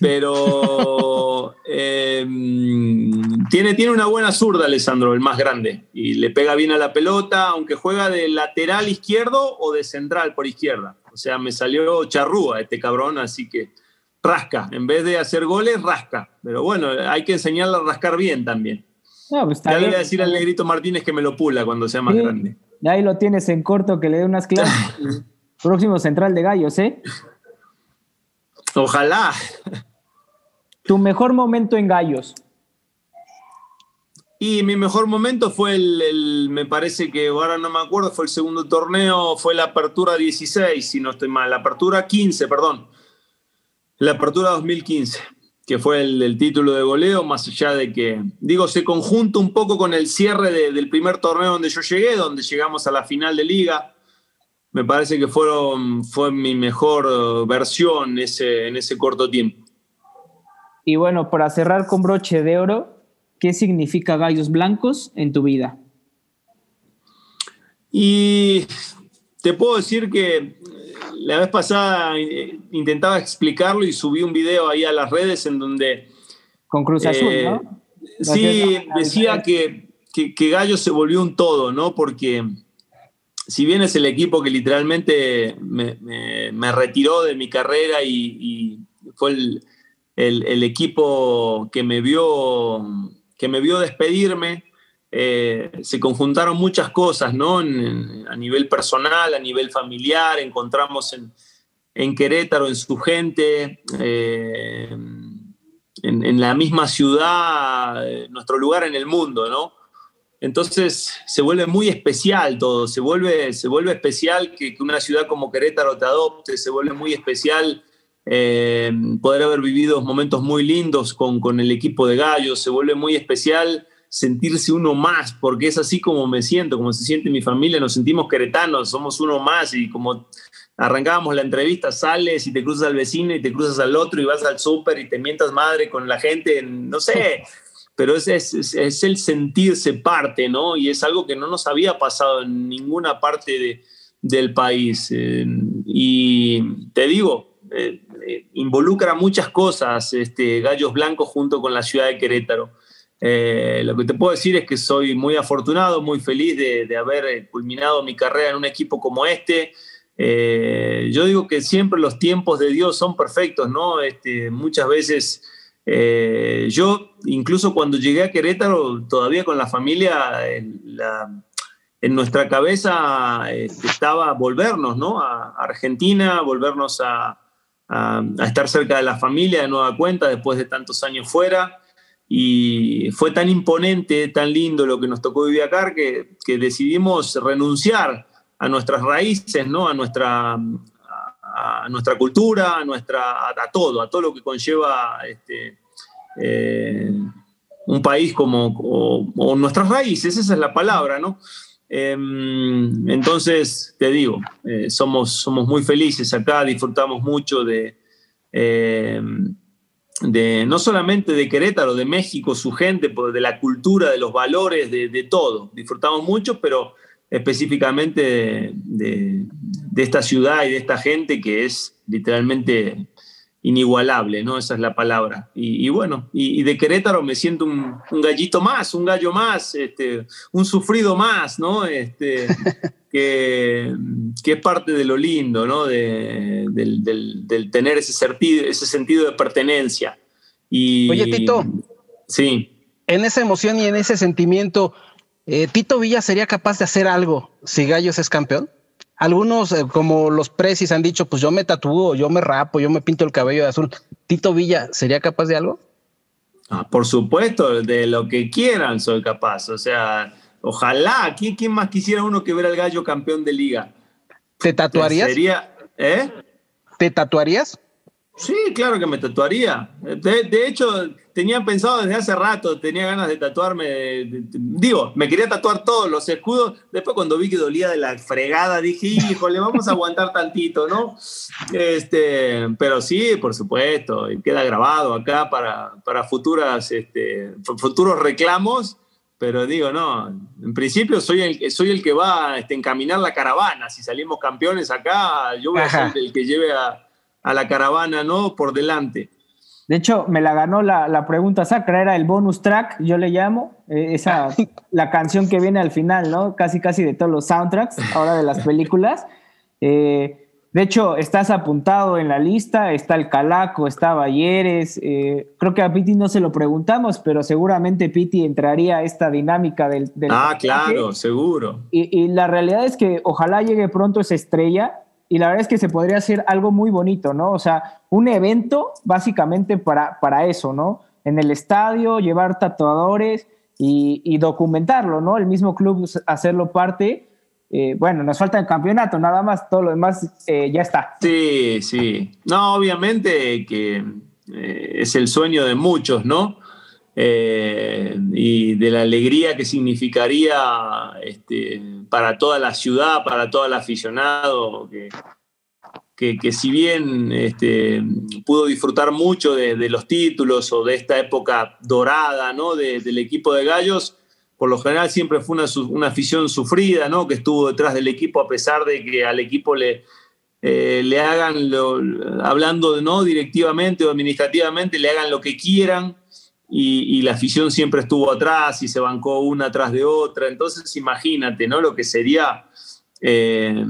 Speaker 6: pero em, tiene, tiene una buena zurda Alessandro, el más grande, y le pega bien a la pelota, aunque juega de lateral izquierdo o de central por izquierda. O sea, me salió charrúa este cabrón, así que rasca, en vez de hacer goles, rasca. Pero bueno, hay que enseñarle a rascar bien también. No, pues ya le voy a decir al negrito Martínez que me lo pula cuando sea más grande.
Speaker 4: Ahí lo tienes en corto, que le dé unas clases. Próximo central de gallos, ¿eh?
Speaker 6: Ojalá.
Speaker 4: Tu mejor momento en Gallos.
Speaker 6: Y mi mejor momento fue el, me parece que ahora no me acuerdo, fue el segundo torneo, fue la apertura 16, si no estoy mal, la apertura 15, perdón. La apertura 2015, que fue el, título de goleo, más allá de que, digo, se conjunta un poco con el cierre del primer torneo donde yo llegué, donde llegamos a la final de liga me parece que fueron, fue mi mejor eh, versión ese, en ese corto tiempo.
Speaker 4: Y bueno, para cerrar con broche de oro, ¿qué significa Gallos Blancos en tu vida?
Speaker 6: Y te puedo decir que eh, la vez pasada eh, intentaba explicarlo y subí un video ahí a las redes en donde...
Speaker 4: Con Cruz Azul, ¿no?
Speaker 6: sí, decía que, que, que Gallo se volvió un todo, ¿no? Porque si bien es el equipo que literalmente me, retiró de mi carrera y, fue el, equipo que me vio, que me vio despedirme, eh, se conjuntaron muchas cosas, ¿no? a nivel personal, a nivel familiar, encontramos en, Querétaro, en su gente, eh, en, la misma ciudad, eh, nuestro lugar en el mundo, ¿no? Entonces se vuelve muy especial todo, se vuelve, se vuelve especial que, una ciudad como Querétaro te adopte, se vuelve muy especial eh, poder haber vivido momentos muy lindos con, el equipo de Gallos, se vuelve muy especial sentirse uno más, porque es así como me siento, como se siente mi familia, nos sentimos queretanos, somos uno más y como arrancábamos la entrevista, sales y te cruzas al vecino y te cruzas al otro y vas al súper y te mientas madre con la gente, no sé pero es, es, el sentirse parte, ¿no? Y es algo que no nos había pasado en ninguna parte del país. Eh, y te digo, eh, eh, involucra muchas cosas este, Gallos Blancos junto con la ciudad de Querétaro. lo que te puedo decir es que soy muy afortunado, muy feliz de, haber culminado mi carrera en un equipo como este. yo digo que siempre los tiempos de Dios son perfectos, ¿no? Este, muchas veces eh, yo, incluso cuando llegué a Querétaro, todavía con la familia, en, nuestra cabeza este, estaba volvernos ¿no? a Argentina, volvernos a, estar cerca de la familia de nueva cuenta después de tantos años fuera. Y fue tan imponente, tan lindo lo que nos tocó vivir acá que, que decidimos renunciar a nuestras raíces, ¿no? a, nuestra, a nuestra cultura, a, nuestra, a, todo, a todo lo que conlleva este, eh, un país como o, nuestras raíces, esa es la palabra, ¿no? Em, entonces, te digo, eh, somos, somos muy felices acá, disfrutamos mucho de, em, de, no solamente de Querétaro, de México, su gente, de la cultura, de los valores, de, de todo. Disfrutamos mucho, pero específicamente de, esta ciudad y de esta gente que es literalmente inigualable, ¿no? Esa es la palabra. Y, bueno, y, de Querétaro me siento un, gallito más, un gallo más, este, un sufrido más, ¿no? Este, que, que, es parte de lo lindo, ¿no? De, del, tener ese sentido, ese sentido de pertenencia. Y,
Speaker 5: Oye, Tito.
Speaker 6: Sí.
Speaker 5: en esa emoción y en ese sentimiento, eh, ¿Tito Villa sería capaz de hacer algo si Gallos es campeón? Algunos, eh, como los precis, han dicho, pues yo me tatúo, yo me rapo, yo me pinto el cabello de azul. ¿Tito Villa sería capaz de algo?
Speaker 6: Ah, por supuesto, de lo que quieran soy capaz. O sea, ojalá, ¿quién, quién más quisiera uno que ver al gallo campeón de liga?
Speaker 5: ¿Te tatuarías?
Speaker 6: Sería, ¿eh?
Speaker 5: ¿Te tatuarías?
Speaker 6: Sí, claro que me tatuaría. De, hecho, tenía pensado desde hace rato, tenía ganas de tatuarme. digo, me quería tatuar todos los escudos. Después, cuando vi que dolía de la fregada, dije, híjole, vamos a aguantar tantito, ¿no? Este, pero sí, por supuesto, y queda grabado acá para, para futuras, este, futuros reclamos. Pero digo, no, en principio soy el, soy el que va a este, encaminar la caravana. Si salimos campeones acá, yo voy a ser el que lleve a a la caravana, ¿no? Por delante.
Speaker 4: De hecho, me la ganó la, pregunta sacra, era el bonus track, yo le llamo, eh, esa, la canción que viene al final, ¿no? Casi, casi de todos los soundtracks, ahora de las películas. Eh, de hecho, estás apuntado en la lista, está el Calaco, está Balleres, eh, creo que a Piti no se lo preguntamos, pero seguramente Piti entraría a esta dinámica del...
Speaker 6: ah, claro, seguro.
Speaker 4: Y, y la realidad es que ojalá llegue pronto esa estrella, y la verdad es que se podría hacer algo muy bonito, ¿no? O sea, un evento básicamente para, para eso, ¿no? En el estadio, llevar tatuadores y, documentarlo, ¿no? El mismo club hacerlo parte. Eh, bueno, nos falta el campeonato, nada más, todo lo demás eh, ya está.
Speaker 6: Sí, sí. No, obviamente que eh, es el sueño de muchos, ¿no? Y de la alegría que significaría este, para toda la ciudad, para todo el aficionado, que, que, si bien este, pudo disfrutar mucho de, los títulos o de esta época dorada ¿no? del equipo de Gallos, por lo general siempre fue una, una, afición sufrida, ¿no? que estuvo detrás del equipo a pesar de que al equipo le, eh, le hagan, lo, hablando ¿no? directivamente o administrativamente, le hagan lo que quieran y, la afición siempre estuvo atrás y se bancó una atrás de otra. Entonces, imagínate, ¿no? Lo que sería. Eh,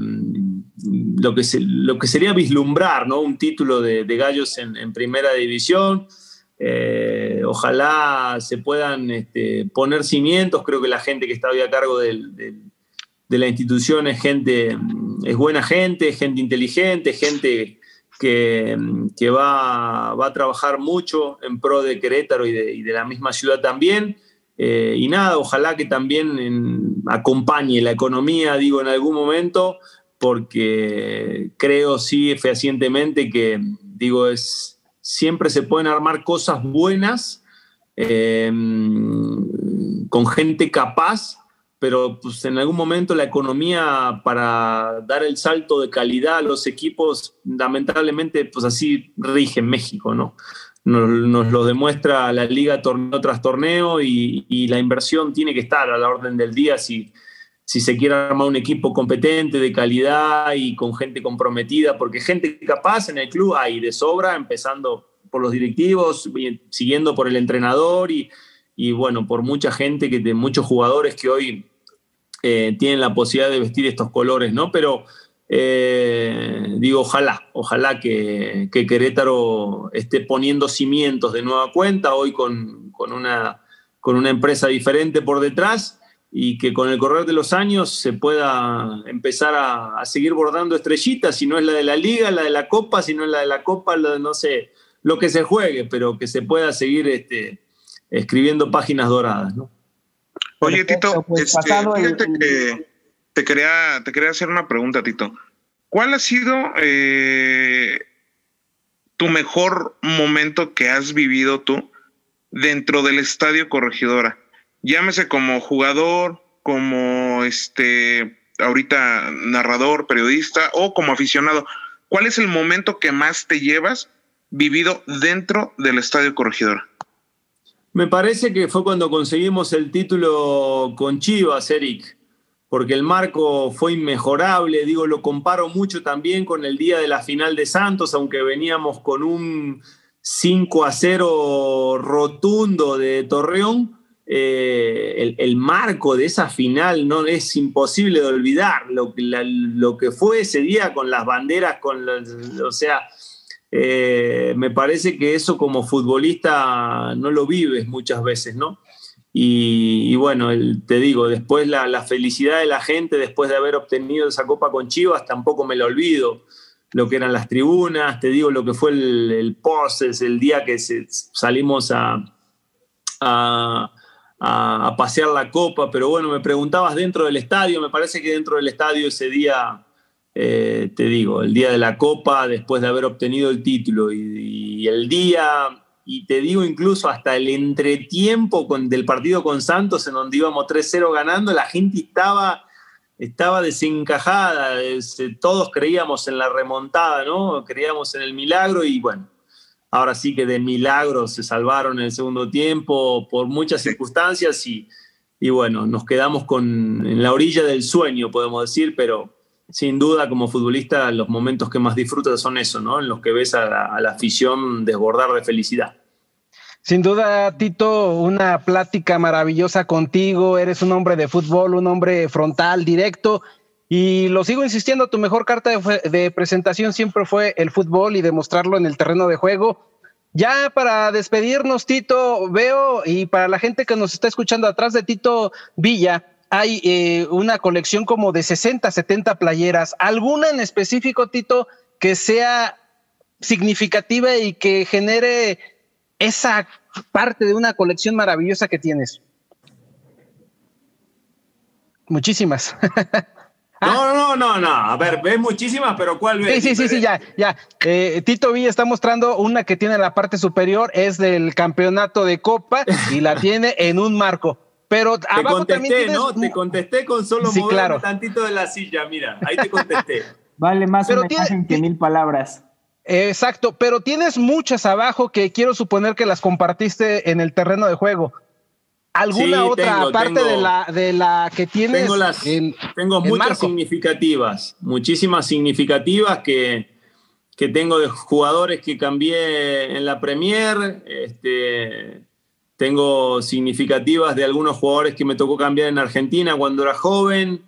Speaker 6: lo, que lo que sería vislumbrar ¿no? un título de, gallos en, primera división. Eh, ojalá se puedan este, poner cimientos. Creo que la gente que está hoy a cargo de la institución es gente, es buena gente, gente inteligente, gente que, va, a trabajar mucho en pro de Querétaro y de, la misma ciudad también. Eh, y nada, ojalá que también acompañe la economía, digo, en algún momento, porque creo sí fehacientemente que, digo, es, siempre se pueden armar cosas buenas eh, con gente capaz pero pues en algún momento la economía para dar el salto de calidad a los equipos, lamentablemente, pues así rige México, ¿no? Nos, lo demuestra la liga torneo tras torneo y, la inversión tiene que estar a la orden del día si, si se quiere armar un equipo competente, de calidad y con gente comprometida, porque gente capaz en el club hay de sobra, empezando por los directivos, siguiendo por el entrenador y, y bueno, por mucha gente, que, de muchos jugadores que hoy eh, tienen la posibilidad de vestir estos colores, ¿no? Pero eh, digo, ojalá, ojalá que, Querétaro esté poniendo cimientos de nueva cuenta, hoy con, una, con una empresa diferente por detrás y que con el correr de los años se pueda empezar a, seguir bordando estrellitas, si no es la de la liga, la de la copa, si no es la de la copa, no sé, lo que se juegue, pero que se pueda seguir este, escribiendo páginas doradas, ¿no?
Speaker 3: Oye, Tito, pues, este, fíjate que te quería, te quería hacer una pregunta, Tito. ¿Cuál ha sido eh, tu mejor momento que has vivido tú dentro del estadio Corregidora? Llámese como jugador, como este, ahorita narrador, periodista o como aficionado. ¿Cuál es el momento que más te llevas vivido dentro del estadio Corregidora?
Speaker 6: Me parece que fue cuando conseguimos el título con Chivas, Eric, porque el marco fue inmejorable. Digo, lo comparo mucho también con el día de la final de Santos, aunque veníamos con un 5 a 0 rotundo de Torreón. Eh, el, marco de esa final no es imposible de olvidar lo, que fue ese día con las banderas, con o sea, eh, me parece que eso como futbolista no lo vives muchas veces, ¿no? Y, bueno, te digo, después la, felicidad de la gente después de haber obtenido esa copa con Chivas, tampoco me lo olvido. Lo que eran las tribunas, te digo lo que fue el, el el día que salimos a, a, a, pasear la copa. Pero bueno, me preguntabas dentro del estadio, me parece que dentro del estadio ese día, eh, te digo, el día de la copa, después de haber obtenido el título y el día y te digo incluso hasta el entretiempo del partido con Santos, en donde íbamos 3-0 ganando, la gente estaba, estaba desencajada, todos creíamos en la remontada, ¿no? Creíamos en el milagro y bueno, ahora sí que de milagro se salvaron en el segundo tiempo por muchas circunstancias y, y bueno, nos quedamos con, en la orilla del sueño, podemos decir, pero sin duda como futbolista los momentos que más disfrutas son eso, ¿no? En los que ves a la, afición desbordar de felicidad.
Speaker 5: Sin duda, Tito, una plática maravillosa contigo. Eres un hombre de fútbol, un hombre frontal, directo. Y lo sigo insistiendo, tu mejor carta de, de, presentación siempre fue el fútbol y demostrarlo en el terreno de juego. Ya para despedirnos, Tito, veo, y para la gente que nos está escuchando atrás de Tito Villa, hay eh, una colección como de 60, 70 playeras. ¿Alguna en específico, Tito, que sea significativa y que genere esa parte de una colección maravillosa que tienes? Muchísimas.
Speaker 6: No, no, no, no. A ver, ves muchísimas, pero ¿cuál ves?
Speaker 5: Sí, sí, sí, sí, ya, ya. Eh, Tito Villa está mostrando una que tiene en la parte superior, es del campeonato de Copa y la tiene en un marco. Pero
Speaker 6: te contesté, ¿no? Te contesté con solo sí, tantito de la silla, mira, ahí te contesté.
Speaker 4: vale más una imagen que mil palabras.
Speaker 5: Exacto, pero tienes muchas abajo que quiero suponer que las compartiste en el terreno de juego. ¿Alguna otra aparte de, la, de la que tienes?
Speaker 6: Tengo, las, tengo muchas significativas, muchísimas significativas que, que tengo de jugadores que cambié en la Premier. Este, tengo significativas de algunos jugadores que me tocó cambiar en Argentina cuando era joven.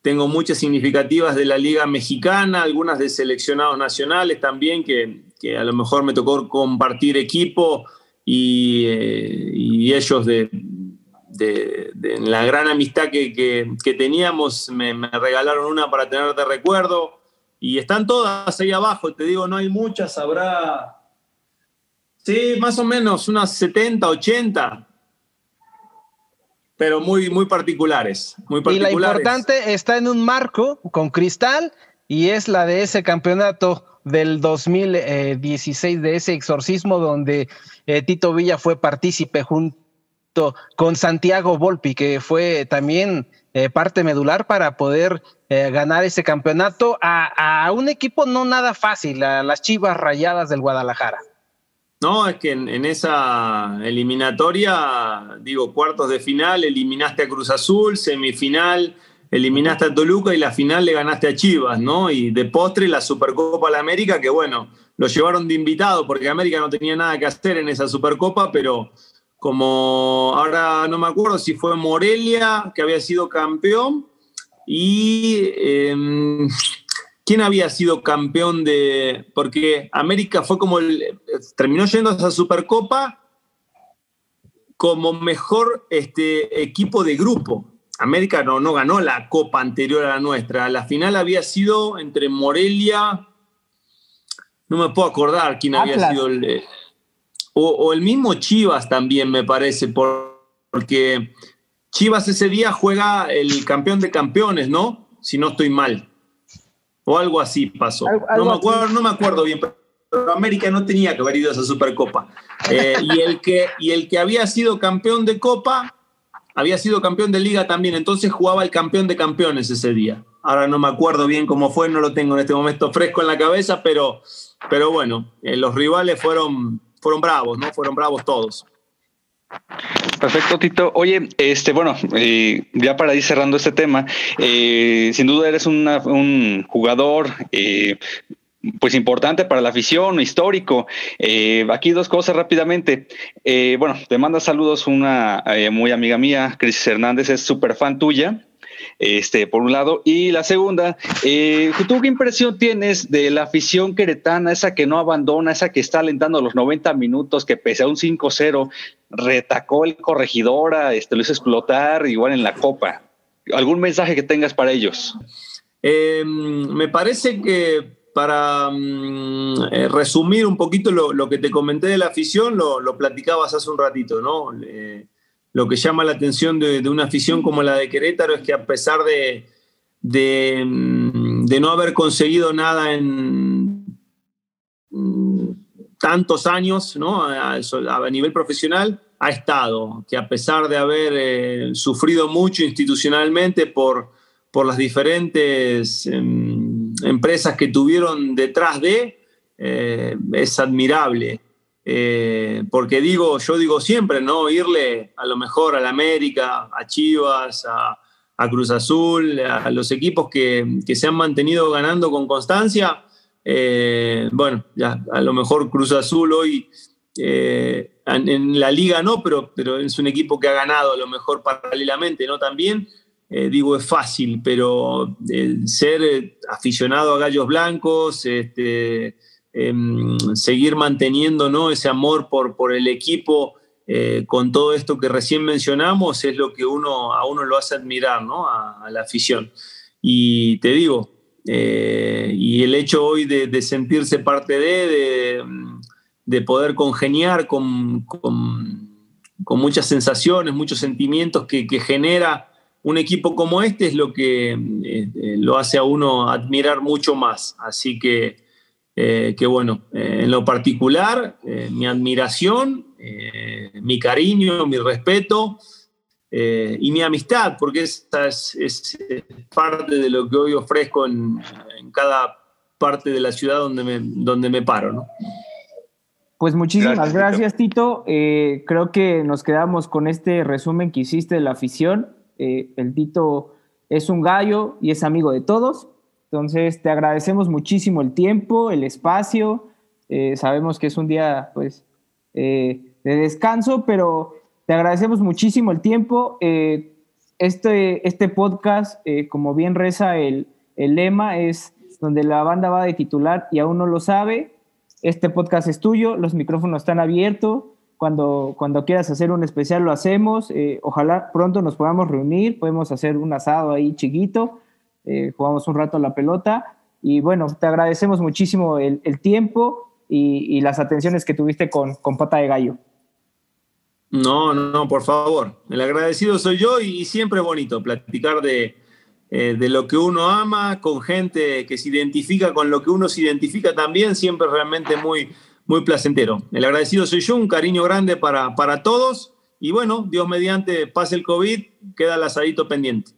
Speaker 6: Tengo muchas significativas de la Liga Mexicana, algunas de seleccionados nacionales también, que, que a lo mejor me tocó compartir equipo y, eh, ellos de, la gran amistad que, que, teníamos me, me, regalaron una para tener de recuerdo. Y están todas ahí abajo, te digo, no hay muchas, habrá Sí, más o menos, unas 70, 80. Pero muy, muy particulares, muy particulares.
Speaker 5: Y la importante está en un marco con cristal y es la de ese campeonato del 2016, de ese exorcismo donde eh, Tito Villa fue partícipe junto con Santiago Volpi, que fue también eh, parte medular para poder eh, ganar ese campeonato a, a, un equipo no nada fácil, a las Chivas Rayadas del Guadalajara.
Speaker 6: No, es que en, esa eliminatoria, digo, cuartos de final, eliminaste a Cruz Azul, semifinal, eliminaste a Toluca y la final le ganaste a Chivas, ¿no? Y de postre la Supercopa de América, que bueno, lo llevaron de invitado porque América no tenía nada que hacer en esa Supercopa, pero como ahora no me acuerdo si fue Morelia que había sido campeón y... Em, ¿Quién había sido campeón de.? Porque América fue como. El, terminó yendo a esa Supercopa como mejor este, equipo de grupo. América no, no ganó la copa anterior a la nuestra. La final había sido entre Morelia. No me puedo acordar quién había sido el. O, o, el mismo Chivas también, me parece, porque Chivas ese día juega el campeón de campeones, ¿no? Si no estoy mal o algo así pasó. no, me acuerdo, no me acuerdo bien, pero América no tenía que haber ido a esa Supercopa. Eh, y, el que, y el que había sido campeón de Copa, había sido campeón de Liga también, entonces jugaba el campeón de campeones ese día. Ahora no me acuerdo bien cómo fue, no lo tengo en este momento fresco en la cabeza, pero, pero bueno, eh, los rivales fueron, fueron bravos, ¿no? Fueron bravos todos.
Speaker 2: Perfecto, Tito. Oye, este, bueno, eh, ya para ir cerrando este tema, eh, sin duda eres un jugador eh, pues importante para la afición, histórico. Eh, aquí dos cosas rápidamente. Eh, bueno, te manda saludos una eh, muy amiga mía, Cris Hernández, es súper fan tuya. Este, por un lado. Y la segunda, eh, ¿tú qué impresión tienes de la afición queretana, esa que no abandona, esa que está alentando los 90 minutos, que pese a un 5-0, retacó el corregidora, este, lo hizo explotar igual en la Copa. ¿Algún mensaje que tengas para ellos?
Speaker 6: Em, me parece que para mm, eh, resumir un poquito lo, que te comenté de la afición, lo, platicabas hace un ratito, ¿no? Lo que llama la atención de, una afición como la de Querétaro es que a pesar de, de, mm, no haber conseguido nada en mm, tantos años ¿no? a, nivel profesional, ha estado, que a pesar de haber eh, sufrido mucho institucionalmente por, por las diferentes em, empresas que tuvieron detrás de, eh, es admirable. Eh, porque digo, yo digo siempre, ¿no? Irle a lo mejor a la América, a Chivas, a, Cruz Azul, a los equipos que, se han mantenido ganando con constancia. Eh, bueno, ya a lo mejor Cruz Azul hoy en, la liga no, pero, pero es un equipo que ha ganado a lo mejor paralelamente, ¿no? También eh, digo, es fácil, pero eh, ser eh, aficionado a gallos blancos, este, em, seguir manteniendo ¿no? ese amor por, por el equipo con todo esto que recién mencionamos, es lo que uno, a uno lo hace admirar ¿no? a, la afición. Y te digo, y el hecho hoy de, sentirse parte de, de, poder congeniar con, con, muchas sensaciones, muchos sentimientos que, genera un equipo como este es lo que eh, eh, lo hace a uno admirar mucho más. Así que, eh, que bueno, en lo particular, mi admiración, mi cariño, mi respeto y mi amistad, porque esa es, parte de lo que hoy ofrezco en, cada parte de la ciudad donde me, donde me paro. ¿no?
Speaker 4: Pues muchísimas gracias, Tito. creo que nos quedamos con este resumen que hiciste de la afición. Eh, el Tito es un gallo y es amigo de todos. Entonces, te agradecemos muchísimo el tiempo, el espacio. Eh, sabemos que es un día, pues, eh, de descanso, pero te agradecemos muchísimo el tiempo. este, este podcast, como bien reza el, lema, es donde la banda va de titular y aún no lo sabe. Este podcast es tuyo, los micrófonos están abiertos cuando, cuando quieras hacer un especial lo hacemos. Eh, ojalá pronto nos podamos reunir, podemos hacer un asado ahí chiquito, eh, jugamos un rato a la pelota. Y bueno, te agradecemos muchísimo el, tiempo y, las atenciones que tuviste con, con Pata de Gallo.
Speaker 6: No, no, por favor. El agradecido soy yo y, siempre es bonito platicar de, eh, de lo que uno ama con gente que se identifica con lo que uno se identifica también, siempre realmente muy, muy placentero. El agradecido soy yo, un cariño grande para, para todos y bueno, Dios mediante pase el COVID, queda el asadito pendiente.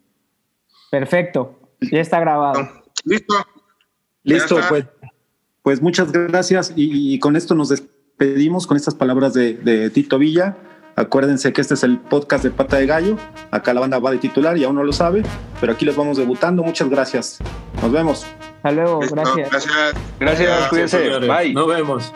Speaker 4: Perfecto, ya está grabado.
Speaker 3: Listo.
Speaker 1: Listo, pues, pues muchas gracias y, con esto nos despedimos con estas palabras de, de, Tito Villa. Acuérdense que este es el podcast de Pata de Gallo. Acá la banda va de titular y aún no lo sabe, pero aquí los vamos debutando. Muchas gracias. Nos vemos.
Speaker 4: Hasta luego, gracias.
Speaker 3: Gracias.
Speaker 2: Gracias, cuídense. Bye.
Speaker 6: Nos vemos.